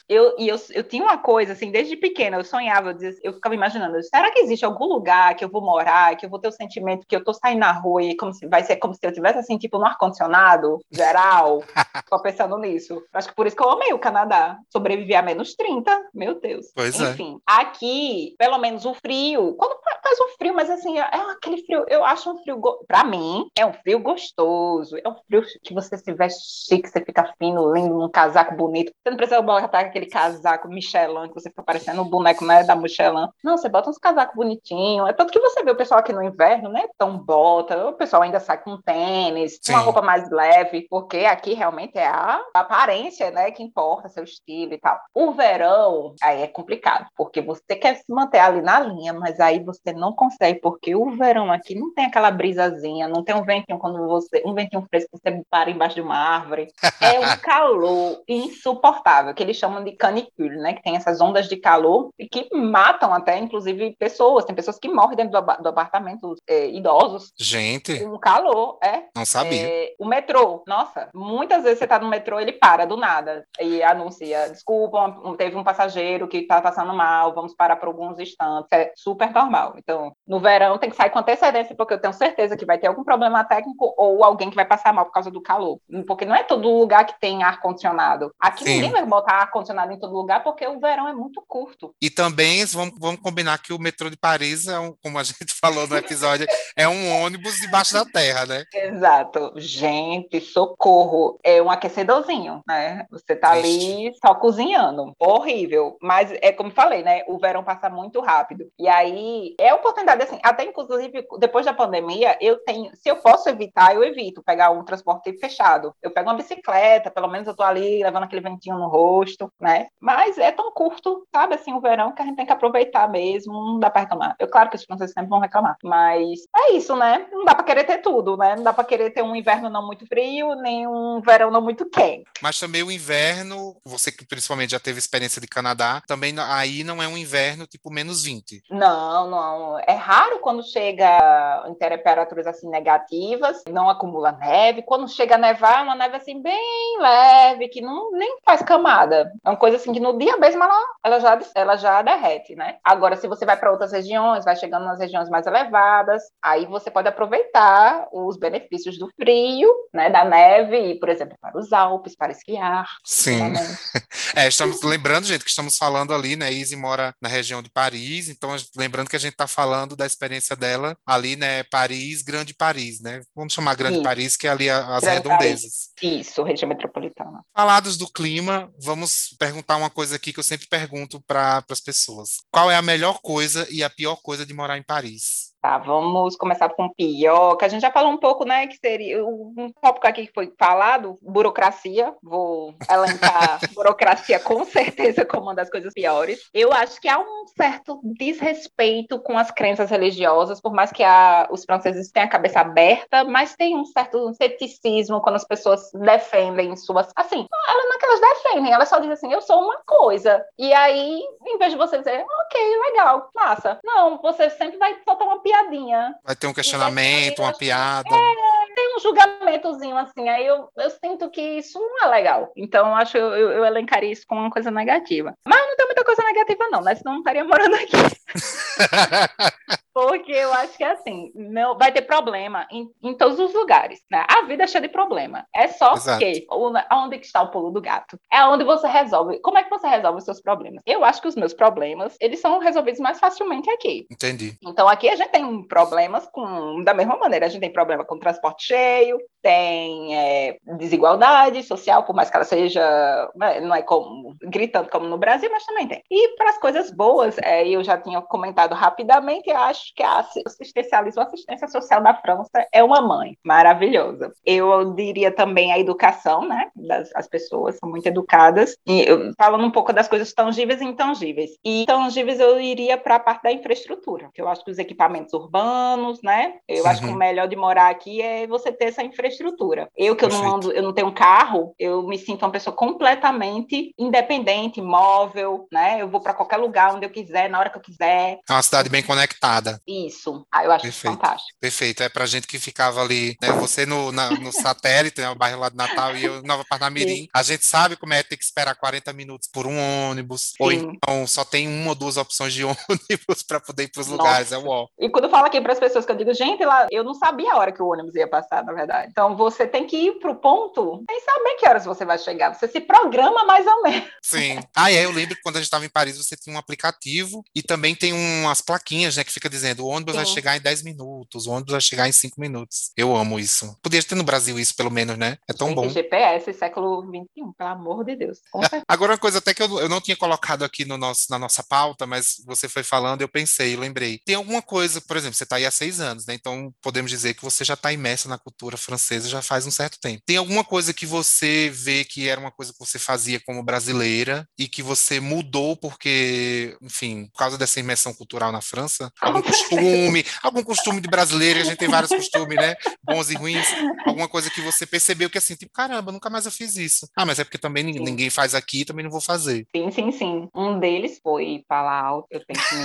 eu, e eu, eu tinha uma coisa, assim, desde pequena, eu sonhava, eu, dizia, eu ficava imaginando, será que existe algum lugar que eu vou morar, que eu vou ter o sentimento que eu tô saindo na rua e como se, vai ser como se eu tivesse, assim, tipo, no ar-condicionado geral? Tô pensando nisso. Acho que por isso que eu amei o Canadá. Sobrevivi a menos 30, meu Deus. Pois é. Enfim, é. aqui, pelo menos o frio, quando faz um frio, mas assim, é aquele frio, eu acho um frio, para mim, é um frio gostoso, é um frio que você se veste chique, você fica fino, lindo, num casaco bonito. Você não precisa botar aquele casaco Michelin, que você fica parecendo um boneco, né, da Michelin. Não, você bota uns casacos bonitinhos. É tanto que você vê o pessoal aqui no inverno, né, tão bota, o pessoal ainda sai com tênis, Sim. uma roupa mais leve, porque aqui realmente é a aparência, né, que importa, seu estilo e tal. O verão, aí é complicado, porque você quer se manter ali na linha, mas aí você não consegue, porque o verão aqui não tem aquela brisazinha, não tem um ventinho quando você, um ventinho fresco, você para embaixo de uma árvore. É um calor insuportável, que eles chamam de canicule, né? Que tem essas ondas de calor e que matam até, inclusive, pessoas. Tem pessoas que morrem dentro do, do apartamento, é, idosos. Gente. Com calor, é. Não sabia. É, o metrô, nossa, muitas vezes você tá no metrô, ele para do nada e anuncia: desculpa, teve um passageiro que está passando mal, vamos parar por alguns instantes. É super normal. Então, no verão tem que sair com antecedência, porque eu tenho certeza que vai ter algum problema técnico ou alguém que vai passar mal por causa do calor. Porque não é todo lugar que tem ar-condicionado. Aqui Sim. ninguém vai botar ar-condicionado em todo lugar, porque o verão é muito curto. E também vamos, vamos combinar que o metrô de Paris, é um, como a gente falou no episódio, é um ônibus debaixo da terra, né? Exato. Gente, socorro. É um aquecedorzinho, né? Você tá ali só cozinhando. Horrível. Mas é como falei, né? O verão passa muito rápido. E aí é oportunidade, assim, até inclusive depois da pandemia, eu tenho, se eu posso evitar, eu evito pegar um transporte fechado. Eu pego uma bicicleta, pelo menos eu tô ali levando aquele ventinho no rosto, né? Mas é tão curto, sabe, assim, o verão que a gente tem que aproveitar mesmo, não dá para reclamar. Eu, claro que os franceses sempre vão reclamar, mas é isso, né? Não dá para querer ter tudo, né? Não dá para querer ter um inverno não muito frio, nem um verão não muito quente. Mas também o inverno, você que principalmente já teve experiência de Canadá, também aí não é um inverno tipo menos 20. Não, não. É raro quando chega em temperaturas assim negativas, não acumula neve. Quando chega a nevar, é uma neve assim bem leve, que não nem faz camada. É uma coisa assim que no dia mesmo ela, ela, já, ela já derrete, né? Agora, se você vai para outras regiões, vai chegando nas regiões mais elevadas, aí você pode aproveitar os benefícios do frio, né, da neve, e, por exemplo, para os Alpes, para esquiar. Sim. é, estamos lembrando, gente, que estamos falando ali, né? Izzy mora na região de Paris, então lembrando que a gente está falando da experiência dela ali, né? Paris, Grande Paris, né? Vamos chamar Grande Isso. Paris, que é ali as Grande redondezas. Paris. Isso, região metropolitana. Falados do clima, vamos perguntar uma coisa aqui que eu sempre pergunto para as pessoas. Qual é a melhor coisa e a pior coisa de morar em Paris? bodies Tá, vamos começar com que a gente já falou um pouco, né, que seria um tópico aqui que foi falado, burocracia, vou elencar burocracia com certeza como uma das coisas piores. Eu acho que há um certo desrespeito com as crenças religiosas, por mais que a, os franceses tenham a cabeça aberta, mas tem um certo ceticismo quando as pessoas defendem suas, assim, elas não é que elas defendem, elas só dizem assim, eu sou uma coisa, e aí, em vez de você dizer, ok, legal, massa, não, você sempre vai soltar uma piada piadinha. Vai ter um questionamento, uma piada. É, tem um julgamentozinho assim, aí eu, eu sinto que isso não é legal. Então, acho eu, eu, eu elencaria isso como uma coisa negativa. Mas não tem muita coisa negativa, não, né? Senão não estaria morando aqui. Porque eu acho que assim, não vai ter problema em, em todos os lugares, né? A vida é cheia de problema. É só Exato. que onde está o pulo do gato? É onde você resolve. Como é que você resolve os seus problemas? Eu acho que os meus problemas, eles são resolvidos mais facilmente aqui. Entendi. Então aqui a gente tem problemas com da mesma maneira, a gente tem problema com transporte cheio, tem é, desigualdade social, por mais que ela seja, né, não é como gritando como no Brasil, mas também tem. E para as coisas boas, é, eu já tinha comentado rapidamente, acho acho que a assistencialismo, a assistência social da França é uma mãe maravilhosa. Eu diria também a educação, né? Das, as pessoas são muito educadas. E eu, falando um pouco das coisas tangíveis e intangíveis. E tangíveis eu iria para a parte da infraestrutura, que eu acho que os equipamentos urbanos, né? Eu uhum. acho que o uhum. melhor de morar aqui é você ter essa infraestrutura. Eu que eu não ando, eu não tenho um carro, eu me sinto uma pessoa completamente independente, móvel, né? Eu vou para qualquer lugar onde eu quiser, na hora que eu quiser. É uma cidade bem conectada. Isso. Ah, eu acho Perfeito. fantástico. Perfeito. É pra gente que ficava ali, né? Você no, na, no satélite, né? O bairro lá de Natal e eu Nova Parnamirim. A gente sabe como é ter que esperar 40 minutos por um ônibus. Sim. Ou então só tem uma ou duas opções de ônibus para poder ir pros lugares. É o E quando eu falo aqui para as pessoas que eu digo, gente, lá, eu não sabia a hora que o ônibus ia passar, na verdade. Então você tem que ir pro ponto sem saber que horas você vai chegar. Você se programa mais ou menos. Sim. Ah, é. Eu lembro quando a gente estava em Paris, você tinha um aplicativo e também tem umas plaquinhas, né, que fica dizendo o ônibus Sim. vai chegar em 10 minutos, o ônibus vai chegar em 5 minutos. Eu amo isso. Podia ter no Brasil isso, pelo menos, né? É tão Tem bom. GPS século XXI, pelo amor de Deus. Agora, uma coisa até que eu, eu não tinha colocado aqui no nosso, na nossa pauta, mas você foi falando, eu pensei, eu lembrei. Tem alguma coisa, por exemplo, você está aí há seis anos, né? Então podemos dizer que você já está imersa na cultura francesa já faz um certo tempo. Tem alguma coisa que você vê que era uma coisa que você fazia como brasileira e que você mudou porque, enfim, por causa dessa imersão cultural na França? Algum costume, algum costume de brasileiro, a gente tem vários costumes, né? Bons e ruins. Alguma coisa que você percebeu que assim, tipo, caramba, nunca mais eu fiz isso. Ah, mas é porque também sim. ninguém faz aqui, também não vou fazer. Sim, sim, sim. Um deles foi falar alto, eu tenho que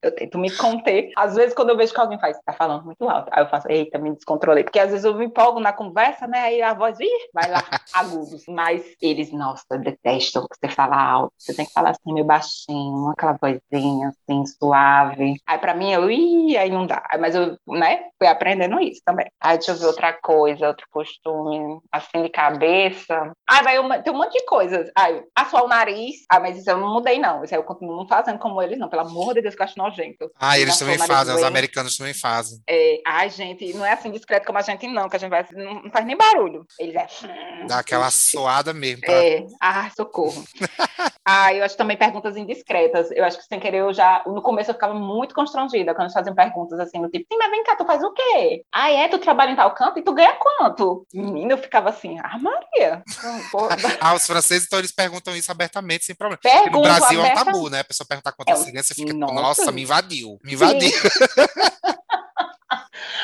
Eu tento me conter. Às vezes, quando eu vejo que alguém faz, tá falando muito alto, aí eu faço, eita, me descontrolei. Porque às vezes eu me empolgo na conversa, né? Aí a voz, ih, vai lá, agudos. Mas eles, nossa, detestam que você fala alto. Você tem que falar assim, meio baixinho, aquela vozinha assim, suave. Aí pra mim, eu, ih, aí não dá. Mas eu, né, fui aprendendo isso também. Aí deixa eu ver outra coisa, outro costume, assim, de cabeça. Ai, vai, tem um monte de coisas. Ai, assoar o nariz. Ah, mas isso eu não mudei, não. Isso aí eu continuo não fazendo como eles, não. Pelo amor de Deus, que eu acho nojento. Ah, eles também fazem, os americanos também fazem. É, ai, gente, não é assim discreto como a gente, não, que a gente vai, não, não faz nem barulho. Eles é. Dá aquela soada mesmo. Pra... É, ah, socorro. ah, eu acho também perguntas indiscretas. Eu acho que sem querer eu já. No começo eu ficava muito constrangida quando eles faziam perguntas assim, do tipo, sim, mas vem cá, tu faz o quê? Ah, é? Tu trabalha em tal canto e tu ganha quanto? Menina, eu ficava assim, ah, Maria. ah, os franceses, então, eles perguntam isso abertamente, sem problema. Pergunto no Brasil é um tabu, né? A pessoa perguntar quanto é, você ganha, você fica, nossa, nossa me invadiu, me invadiu.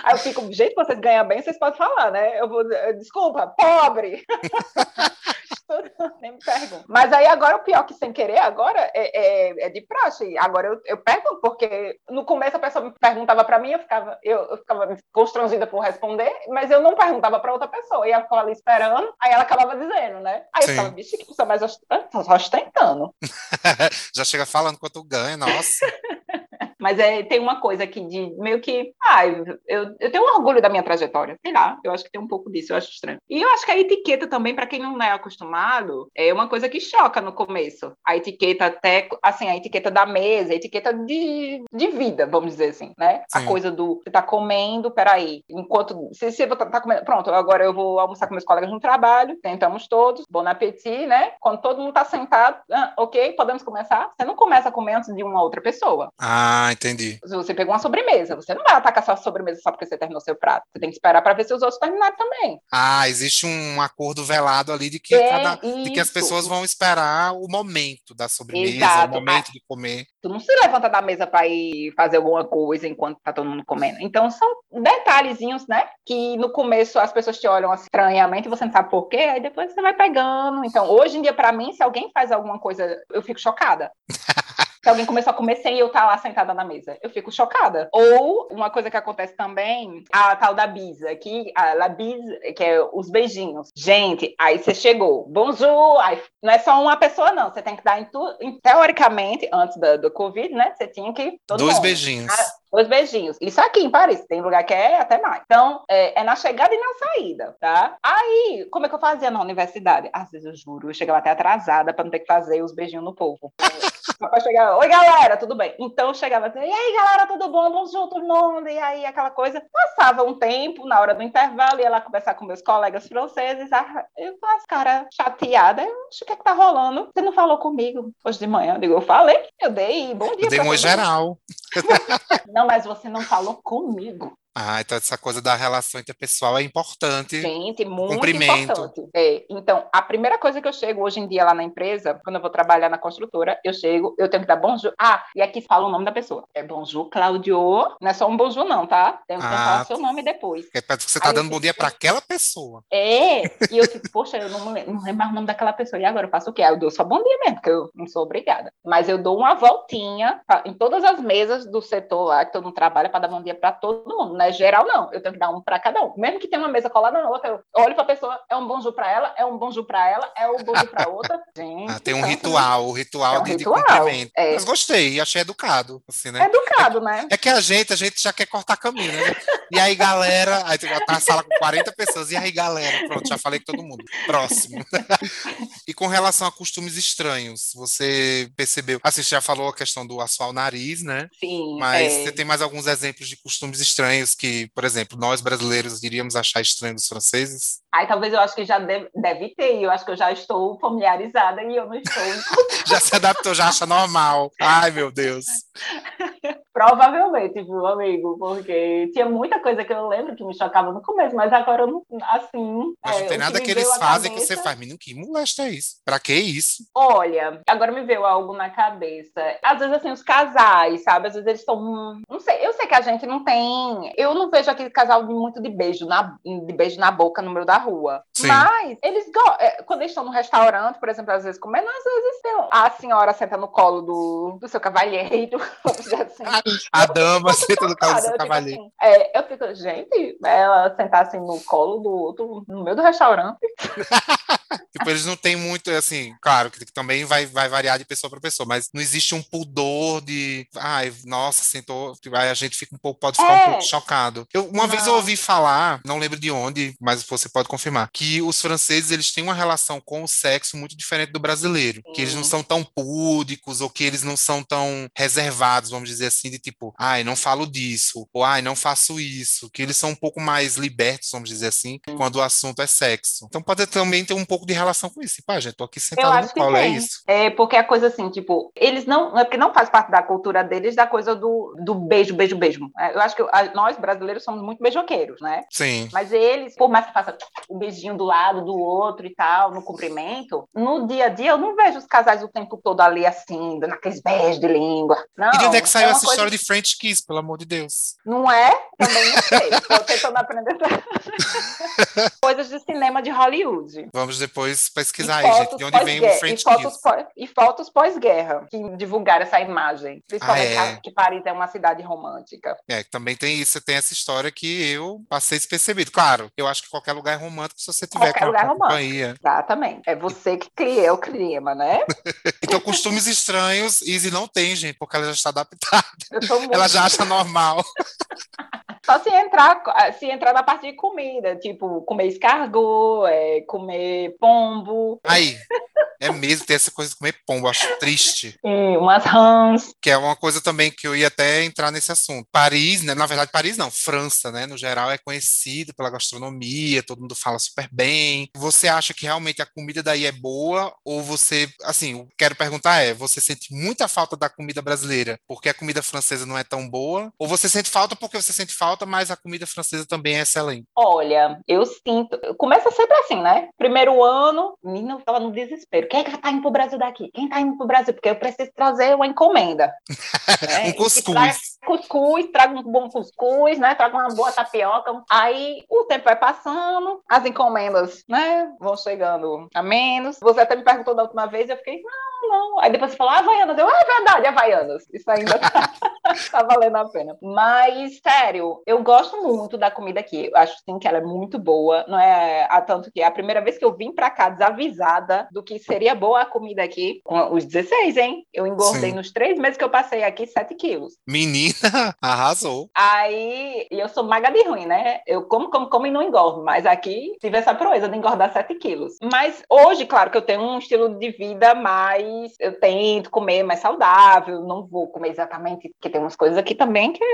Aí eu fico, jeito que vocês ganham bem, vocês podem falar, né? Eu vou, desculpa, pobre. Nem me pergunto. Mas aí agora o pior que sem querer, agora é, é, é de praxe. Agora eu, eu pergunto, porque no começo a pessoa me perguntava para mim, eu ficava, eu, eu ficava constrangida por responder, mas eu não perguntava para outra pessoa. E ela ficava ali esperando, aí ela acabava dizendo, né? Aí Sim. eu ficava, bicho, que pessoa mais ostentando. Já chega falando quanto ganha, nossa. Mas é, tem uma coisa aqui de meio que. Ah, eu, eu tenho orgulho da minha trajetória. Sei lá, eu acho que tem um pouco disso, eu acho estranho. E eu acho que a etiqueta também, para quem não é acostumado, é uma coisa que choca no começo. A etiqueta até, assim, a etiqueta da mesa, a etiqueta de, de vida, vamos dizer assim, né? Sim. A coisa do você tá comendo, peraí, enquanto. Se você tá, tá comendo. Pronto, agora eu vou almoçar com meus colegas no trabalho, tentamos todos, bom apetite, né? Quando todo mundo tá sentado, ah, ok, podemos começar? Você não começa a comer antes de uma outra pessoa. Ah, entendi. Você pegou uma sobremesa, você não vai atacar sua sobremesa só porque você terminou seu prato. Você tem que esperar para ver se os outros terminaram também. Ah, existe um acordo velado ali de que, é cada, de que as pessoas vão esperar o momento da sobremesa, Exato. o momento ah, de comer. Tu não se levanta da mesa para ir fazer alguma coisa enquanto tá todo mundo comendo. Então são detalhezinhos, né? Que no começo as pessoas te olham estranhamente, você não sabe por quê, aí depois você vai pegando. Então, hoje em dia, para mim, se alguém faz alguma coisa, eu fico chocada. se alguém começou a comer sem eu estar tá lá sentada na mesa. Eu fico chocada. Ou uma coisa que acontece também, a tal da bisa, que a la bise, que é os beijinhos. Gente, aí você chegou, bonjour, aí não é só uma pessoa não, você tem que dar em tudo, teoricamente, antes do, do Covid, né, você tinha que... Dois mundo. beijinhos. Ah, dois beijinhos. Isso aqui em Paris, tem lugar que é até mais. Então, é, é, na chegada e na saída, tá? Aí, como é que eu fazia na universidade? Às vezes eu juro, eu chegava até atrasada para não ter que fazer os beijinhos no povo. Pra chegar, oi galera, tudo bem? Então eu chegava assim, e aí galera, tudo bom? Vamos junto, mundo, e aí aquela coisa. Passava um tempo, na hora do intervalo, ia lá conversar com meus colegas franceses, ah, eu com as caras chateadas, eu acho que é que tá rolando. Você não falou comigo hoje de manhã? Eu digo, eu falei, eu dei bom dia. Eu dei um geral. não, mas você não falou comigo. Ah, então essa coisa da relação interpessoal é importante. Gente, muito Cumprimento. importante. É, então, a primeira coisa que eu chego hoje em dia lá na empresa, quando eu vou trabalhar na construtora, eu chego, eu tenho que dar bonjour. Ah, e aqui fala o nome da pessoa. É bonjour, Claudio. Não é só um bonjour, não, tá? Tem que ah, falar o seu nome depois. É que você tá Aí dando bom dia para aquela pessoa. É, e eu fico, poxa, eu não, não lembro mais o nome daquela pessoa. E agora eu faço o quê? Ah, eu dou só bom dia mesmo, porque eu não sou obrigada. Mas eu dou uma voltinha pra, em todas as mesas do setor lá, que todo mundo trabalha, para dar bom dia para todo mundo, né? Geral, não. Eu tenho que dar um para cada um. Mesmo que tenha uma mesa colada na outra, eu olho para a pessoa, é um bonjour para ela, é um bonjour para ela, é um bonjour para outra. Gente, ah, tem um ritual, o ritual, é um de, ritual. de cumprimento. É. Mas gostei, achei educado. Assim, né? Educado, né? É que a gente, a gente já quer cortar caminho, né? E aí, galera, aí tá na sala com 40 pessoas, e aí, galera, pronto, já falei com todo mundo. Próximo. e com relação a costumes estranhos, você percebeu? Assim, você já falou a questão do assoar o nariz, né? Sim. Mas é... você tem mais alguns exemplos de costumes estranhos que, por exemplo, nós brasileiros iríamos achar estranho dos franceses? Aí talvez eu acho que já deve, deve ter, eu acho que eu já estou familiarizada e eu não estou. já se adaptou, já acha normal. Ai, meu Deus. Provavelmente, viu, amigo? Porque tinha muita coisa que eu lembro que me chocava no começo, mas agora eu não, assim. Mas não é, tem nada que, que eles fazem cabeça... que você faz. Menino, que molesta é isso? Pra que isso? Olha, agora me veio algo na cabeça. Às vezes, assim, os casais, sabe? Às vezes eles estão. Não sei, eu sei que a gente não tem. Eu não vejo aquele casal muito de beijo na, de beijo na boca no meio da rua. Sim. Mas eles é, quando eles estão no restaurante, por exemplo, às vezes comendo, às vezes a senhora senta no colo do, do seu cavalheiro. Assim. A dama senta no colo do seu cavalheiro. Assim, é, eu fico, gente, ela sentar assim no colo do outro, no meio do restaurante. tipo, eles não têm muito, assim, claro, que também vai, vai variar de pessoa para pessoa, mas não existe um pudor de, ai, nossa, sentou, tipo, aí a gente fica um pouco, pode ficar é. um pouco chocado. Eu, uma não. vez eu ouvi falar, não lembro de onde, mas você pode confirmar, que os franceses, eles têm uma relação com o sexo muito diferente do brasileiro, que eles não são tão púdicos, ou que eles não são tão reservados, vamos dizer assim, de tipo, ai, não falo disso, ou ai, não faço isso, que eles são um pouco mais libertos, vamos dizer assim, quando o assunto é sexo. Então pode também ter um pouco de relação com isso. Pá, gente, tô aqui sentado no colo, é isso. É, porque a coisa assim, tipo, eles não. É porque não faz parte da cultura deles da coisa do, do beijo, beijo, beijo. É, eu acho que nós, brasileiros, somos muito beijoqueiros, né? Sim. Mas eles, por mais que faça o beijinho do lado do outro e tal, no cumprimento, no dia a dia eu não vejo os casais o tempo todo ali assim, dando aqueles beijos de língua. Não, e de onde é que saiu é essa coisa... história de French Kiss, pelo amor de Deus? Não é? Também não sei. Estou tentando aprender. Coisas de cinema de Hollywood. Vamos depois pesquisar aí, gente, de onde vem o French e fotos Pós, e fotos pós-guerra, que divulgaram essa imagem. Principalmente ah, é. que Paris é uma cidade romântica. É, também tem isso, tem essa história que eu passei despercebido. Claro, eu acho que qualquer lugar é romântico se você tiver qualquer com lugar companhia. Exatamente. É você que cria o clima, né? então, costumes estranhos, Izzy não tem, gente, porque ela já está adaptada. Ela já acha normal. Só se entrar, se entrar na parte de comida, tipo, comer escargot, é, comer pombo. Aí, é mesmo, tem essa coisa de comer pombo, acho triste. E umas rãs. Que é uma coisa também que eu ia até entrar nesse assunto. Paris, né? Na verdade, Paris não, França, né? No geral, é conhecido pela gastronomia, todo mundo fala super bem. Você acha que realmente a comida daí é boa? Ou você, assim, quero perguntar é, você sente muita falta da comida brasileira porque a comida francesa não é tão boa? Ou você sente falta porque você sente falta, mas a comida francesa também é excelente? Olha, eu sinto. Começa sempre assim, né? Primeiro ano, menino tava no desespero. Quem é que tá indo pro Brasil daqui? Quem tá indo pro Brasil? Porque eu preciso trazer uma encomenda. né? um cuscuz. Cuscuz, traga um bom cuscuz, né? Traga uma boa tapioca. Aí o tempo vai passando, as encomendas, né? Vão chegando a menos. Você até me perguntou da última vez, eu fiquei, não, não. Aí depois você falou, ah, Havaianas. Eu, ah, é verdade, Havaianas. Isso ainda tá, tá valendo a pena. Mas, sério, eu gosto muito da comida aqui. Eu acho, sim, que ela é muito boa. Não é a tanto que é a primeira vez que eu vim pra cá desavisada do que seria boa a comida aqui, os 16, hein? Eu engordei sim. nos três meses que eu passei aqui 7 quilos. Menina, arrasou. Aí, e eu sou maga de ruim, né? Eu como, como, como e não engordo. Mas aqui tive essa proeza de engordar 7 quilos. Mas hoje, claro que eu tenho um estilo de vida mais. Eu tento comer mais saudável, não vou comer exatamente, porque tem umas coisas aqui também que,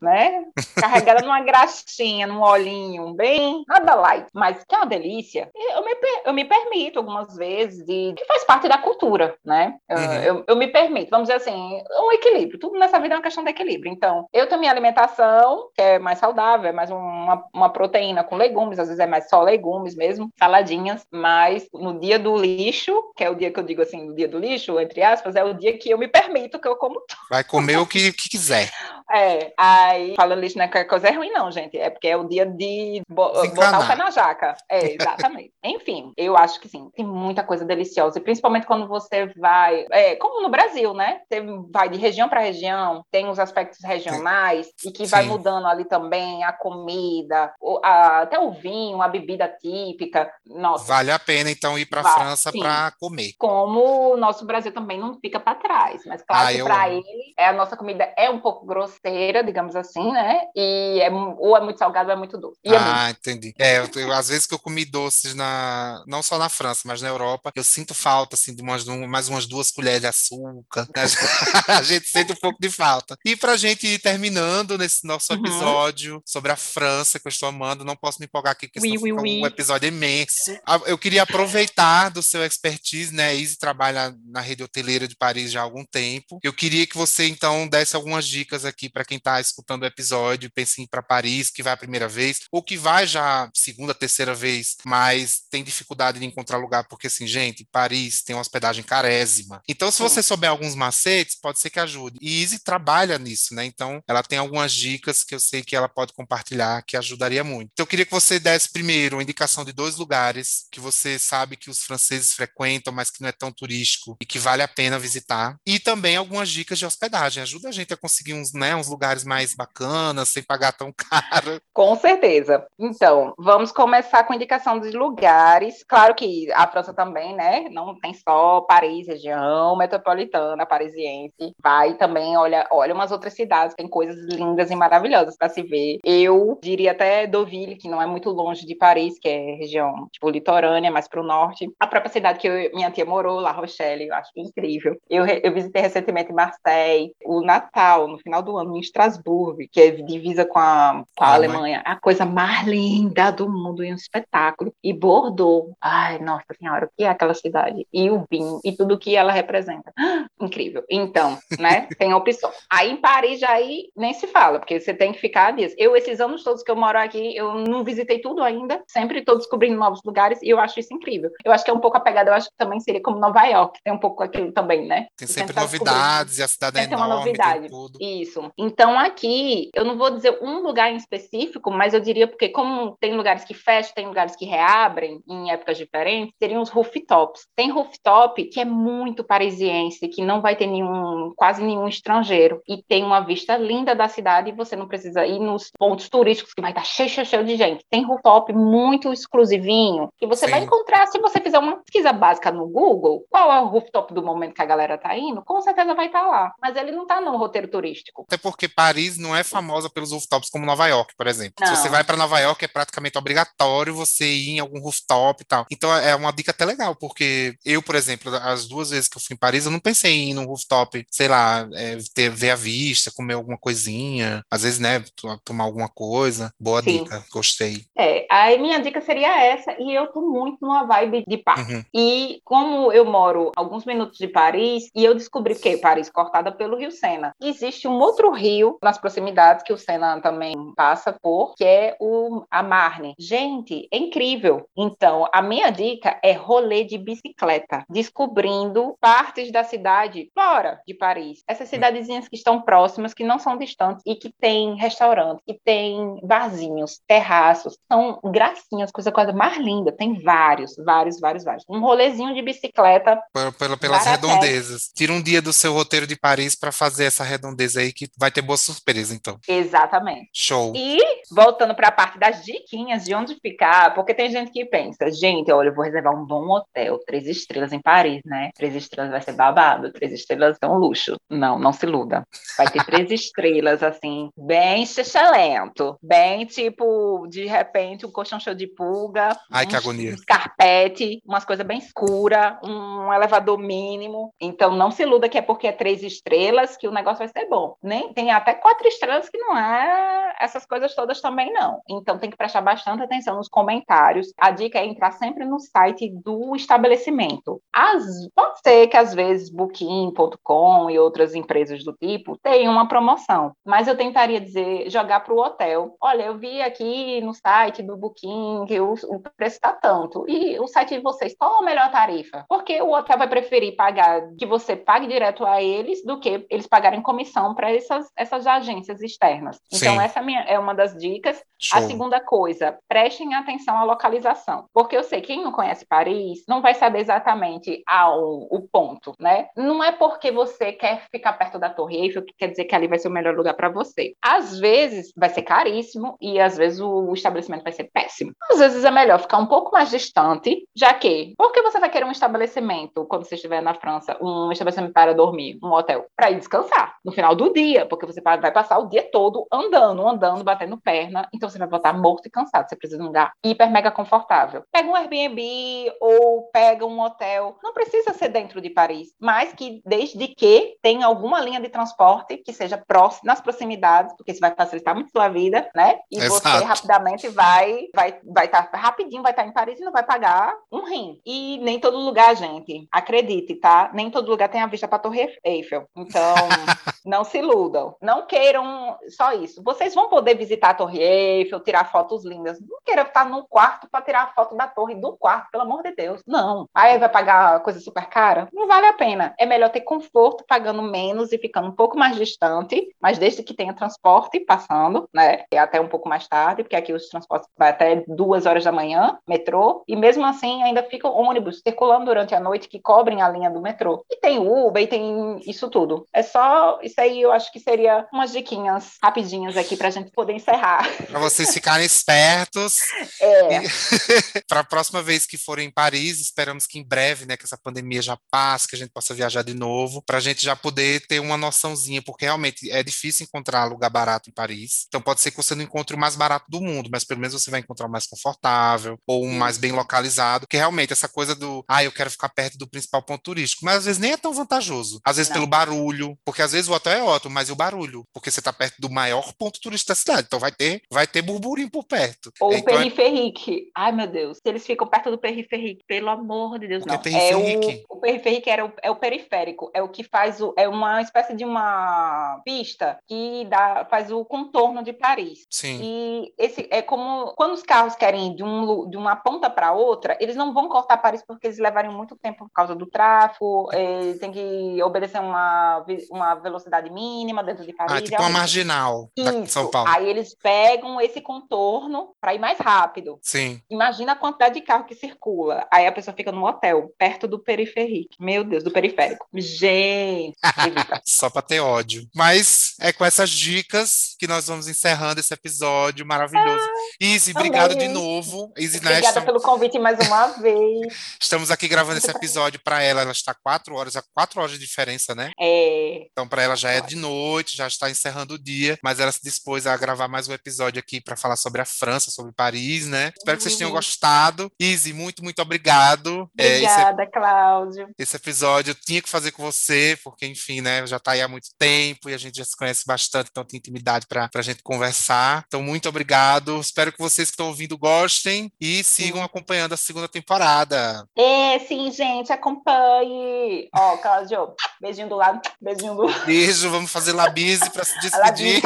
né? Carregada numa graxinha, num olhinho, bem. Nada light. Mas que é uma delícia. Eu me, eu me permito algumas vezes, de, que faz parte da cultura, né? Uhum. Eu, eu, me permito, vamos dizer assim, um equilíbrio. Tudo nessa vida é uma questão de equilíbrio. Então, eu tenho minha alimentação, que é mais saudável, é mais uma, uma proteína com legumes, às vezes é mais só legumes mesmo, saladinhas, mas no dia do lixo, que é o dia que eu digo assim, o dia do lixo, entre aspas, é o dia que eu me permito que eu como tudo. Vai comer o que, que quiser. É, aí falando lixo não é coisa é ruim, não, gente. É porque é o dia de bo botar o pé na jaca. É, exatamente. Enfim, eu acho que sim, tem muita coisa deliciosa. E principalmente quando você vai. É, como no Brasil, né? Você vai de região para região, tem os aspectos regionais, sim. e que vai sim. mudando ali também a comida, a, até o vinho, a bebida típica. Nossa. Vale a pena, então, ir para a França para comer. Como o nosso Brasil também não fica para trás. Mas claro ah, que para ele, é, a nossa comida é um pouco grosseira, digamos assim, né? E é, ou é muito salgado ou é muito doce. E é ah, é entendi. É, eu, eu, às vezes que eu comi doces na, não só na França, mas na Europa, eu sinto falta, assim, de umas, mais umas duas colheres de açúcar. a gente sente um pouco de falta. E pra gente ir terminando nesse nosso uhum. episódio uhum. sobre a França, que eu estou amando, não posso me empolgar aqui, porque oui, oui, oui. um episódio imenso. Eu queria aproveitar do seu expertise, né? Izzy trabalha na, rede hoteleira de Paris já há algum tempo. Eu queria que você, então, desse algumas dicas aqui para quem está escutando o episódio, pense em ir para Paris, que vai a primeira vez, ou que vai já segunda, terceira vez, mas tem dificuldade de encontrar lugar, porque, assim, gente, Paris tem uma hospedagem carésima. Então, se você souber alguns macetes, pode ser que ajude. E Easy trabalha nisso, né? Então, ela tem algumas dicas que eu sei que ela pode compartilhar, que ajudaria muito. Então, eu queria que você desse primeiro uma indicação de dois lugares que você sabe que os franceses frequentam, mas que não é tão turístico e que vale a pena visitar. E também algumas dicas de hospedagem. Ajuda a gente a conseguir uns, né, uns lugares mais bacanas, sem pagar tão caro. Com certeza. Então, vamos começar com indicação de lugares. Claro que a França também, né? Não tem só Paris, região metropolitana parisiense. Vai também, olha, olha umas outras cidades, tem coisas lindas e maravilhosas para se ver. Eu diria até Deauville, que não é muito longe de Paris, que é região tipo litorânea, mais para o norte. A própria cidade que eu, minha tia morou, La Rochelle, eu acho incrível. Eu, eu visitei recentemente Marseille, o Natal, no final do ano, em Estrasburgo, que é divisa com a, com a ah, Alemanha. A coisa mais linda do mundo e um espetáculo. E Bordeaux, ai, nossa senhora, o que é aquela cidade? E o vinho, e tudo que ela representa. Incrível. Então, né, tem opção. Aí em Paris, já aí nem se fala, porque você tem que ficar dias. Eu, esses anos todos que eu moro aqui, eu não visitei tudo ainda, sempre estou descobrindo novos lugares e eu acho isso incrível. Eu acho que é um pouco a pegada, eu acho que também seria como Nova York, tem um pouco aquilo também, né? Tem sempre novidades e a cidade é enorme, uma novidade. Isso. Então aqui, eu não vou dizer um lugar em específico, mas eu diria porque como tem lugares que fecham, tem lugares que reabrem em épocas diferentes, seriam os rooftops. Tem rooftop que é muito parisiense, que não vai ter nenhum, quase nenhum estrangeiro e tem uma vista linda da cidade e você não precisa ir nos pontos turísticos que vai estar cheio, cheio, cheio de gente. Tem rooftop muito exclusivinho que você Sim. vai encontrar se você fizer uma pesquisa básica no Google, qual é o rooftop do momento que a galera tá indo, com certeza vai estar tá lá. Mas ele não tá no roteiro turístico. Até porque Paris não é famosa pelos rooftops como Nova York, por exemplo. Não. Se você vai para Nova York, é praticamente obrigatório você ir em algum rooftop e tal. Então é uma dica até legal, porque eu, por exemplo, as duas vezes que eu fui em Paris, eu não pensei em ir num rooftop, sei lá, é, ter, ver a vista, comer alguma coisinha, às vezes, né, tomar alguma coisa. Boa Sim. dica, gostei. É, aí minha dica seria essa, e eu tô muito numa vibe de parque. Uhum. E como eu moro alguns minutos de Paris, e eu descobri que Paris cortada pelo Rio Sena. Existe um outro rio nas proximidades que o Sena também passa por, que é o a Marne. Gente, é incrível. Então, a minha dica é rolê de bicicleta, descobrindo partes da cidade fora de Paris. Essas cidadezinhas que estão próximas, que não são distantes e que tem restaurantes, que tem barzinhos, terraços, são gracinhas, coisa coisa mais linda. Tem vários, vários, vários, vários. Um rolezinho de bicicleta. Pela, pelas redondezas. Tira um dia do seu roteiro de Paris para fazer essa redondeza aí, que vai ter boa surpresa, então. Exatamente. Show. E, voltando para a parte das diquinhas de onde ficar, porque tem gente que pensa, gente, olha, eu vou reservar um bom hotel, três estrelas em Paris, né? Três estrelas vai ser babado, três estrelas é um luxo. Não, não se iluda. Vai ter três estrelas, assim, bem excelente, bem tipo, de repente, um colchão cheio de pulga. Ai, um, que agonia. Um carpete, umas coisas bem escuras, um elevador mínimo. Então, não se iluda que é porque é três estrelas que o negócio vai ser bom. Nem, tem até quatro estrelas que não é essas coisas todas também não. Então, tem que prestar bastante atenção nos comentários. A dica é entrar sempre no site do estabelecimento. As, pode ser que, às vezes, Booking.com e outras empresas do tipo tenham uma promoção, mas eu tentaria dizer, jogar para o hotel. Olha, eu vi aqui no site do Booking que o, o preço está tanto. E o site de vocês, qual a melhor tarifa? Porque o hotel vai preferir pagar que você pague direto a eles do que eles pagarem comissão para essas, essas agências externas. Então, Sim. essa é, minha, é uma das dicas. Show. A segunda coisa, prestem atenção à localização. Porque eu sei, quem não conhece Paris não vai saber exatamente ao, o ponto, né? Não é porque você quer ficar perto da Torre Eiffel que quer dizer que ali vai ser o melhor lugar para você. Às vezes vai ser caríssimo e às vezes o estabelecimento vai ser péssimo. Às vezes é melhor ficar um pouco mais distante, já que, por que você vai querer um estabelecimento quando você estiver na França, um estabelecimento para dormir, um hotel? Para ir descansar no final do dia, porque você vai passar o dia todo andando, andando, batendo perna, então você vai voltar morto e cansado. Você precisa de um lugar hiper mega confortável. Pega um Airbnb ou pega um hotel, não precisa ser dentro de Paris, mas que desde que tenha alguma linha de transporte que seja próximo, nas proximidades, porque isso vai facilitar muito sua vida, né? E Exato. você rapidamente vai vai vai vai estar tá, rapidinho, vai estar tá em Paris e não vai pagar um rim. E nem todo lugar, gente, acredite, tá? Nem todo lugar tem a vista para Torre Eiffel. Então, não se iludam. Não queiram só isso. Vocês vão poder visitar a Torre Eiffel, tirar fotos lindas. Não queiram estar no quarto para tirar a foto da torre do quarto, pelo amor de Deus. Não. Aí vai pagar coisa super cara? Não vale a pena. É melhor ter conforto pagando menos e ficando um pouco mais distante, mas desde que tenha transporte passando, né? E até um pouco mais tarde, porque aqui os transportes vai até duas horas da manhã, metrô, e mesmo assim ainda ficam ônibus circulando durante a noite que cobrem a linha do metrô. E tem Uber e tem isso tudo. É só aí, eu acho que seria umas diquinhas rapidinhas aqui pra gente poder encerrar. Para vocês ficarem espertos. É. para a próxima vez que forem em Paris, esperamos que em breve, né, que essa pandemia já passe, que a gente possa viajar de novo, para a gente já poder ter uma noçãozinha, porque realmente é difícil encontrar lugar barato em Paris. Então pode ser que você não encontre o mais barato do mundo, mas pelo menos você vai encontrar o mais confortável ou um mais bem localizado, que realmente essa coisa do, ah, eu quero ficar perto do principal ponto turístico, mas às vezes nem é tão vantajoso. Às vezes não. pelo barulho, porque às vezes o hotel é ótimo, mas e o barulho? Porque você está perto do maior ponto turístico da cidade, então vai ter, vai ter burburinho por perto. Ou então, o periferique. É... Ai, meu Deus. Se eles ficam perto do periferique, pelo amor de Deus, não. É o, o periferique era o, é o periférico, é o que faz o, é uma espécie de uma pista que dá, faz o contorno de Paris. Sim. E esse é como quando os carros querem ir de, um, de uma ponta para outra, eles não vão cortar Paris porque eles levariam muito tempo por causa do tráfego, é, tem que obedecer uma, uma velocidade mínima dentro de Paris. Ah, tipo uma marginal Isso. São Paulo. Aí eles pegam esse contorno para ir mais rápido. Sim. Imagina a quantidade de carro que circula. Aí a pessoa fica no hotel, perto do periférico. Meu Deus, do periférico. Gente. Só para ter ódio. Mas é com essas dicas que nós vamos encerrando esse episódio maravilhoso. Ah, Izzy, obrigado de novo. Izzy, Obrigada pelo convite mais uma vez. Estamos aqui gravando esse episódio para ela. Ela está quatro horas, há quatro horas de diferença, né? É. Então, para ela já é de noite, já está encerrando o dia, mas ela se dispôs a gravar mais um episódio aqui para falar sobre a França, sobre Paris, né? Espero que vocês tenham uhum. gostado. Izzy, muito, muito obrigado. Obrigada, é, esse, Cláudio. Esse episódio eu tinha que fazer com você, porque, enfim, né? Já está aí há muito tempo e a gente já se conhece bastante, então tem intimidade para a gente conversar. Então, muito obrigado. Espero que vocês que estão ouvindo gostem e sigam sim. acompanhando a segunda temporada. É, sim, gente, acompanhe. Ó, Cláudio, beijinho do lado, beijinho do Beijo, vamos fazer labise para se despedir.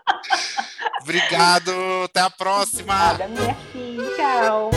Obrigado, até a próxima. Obrigada, minha filha. Tchau.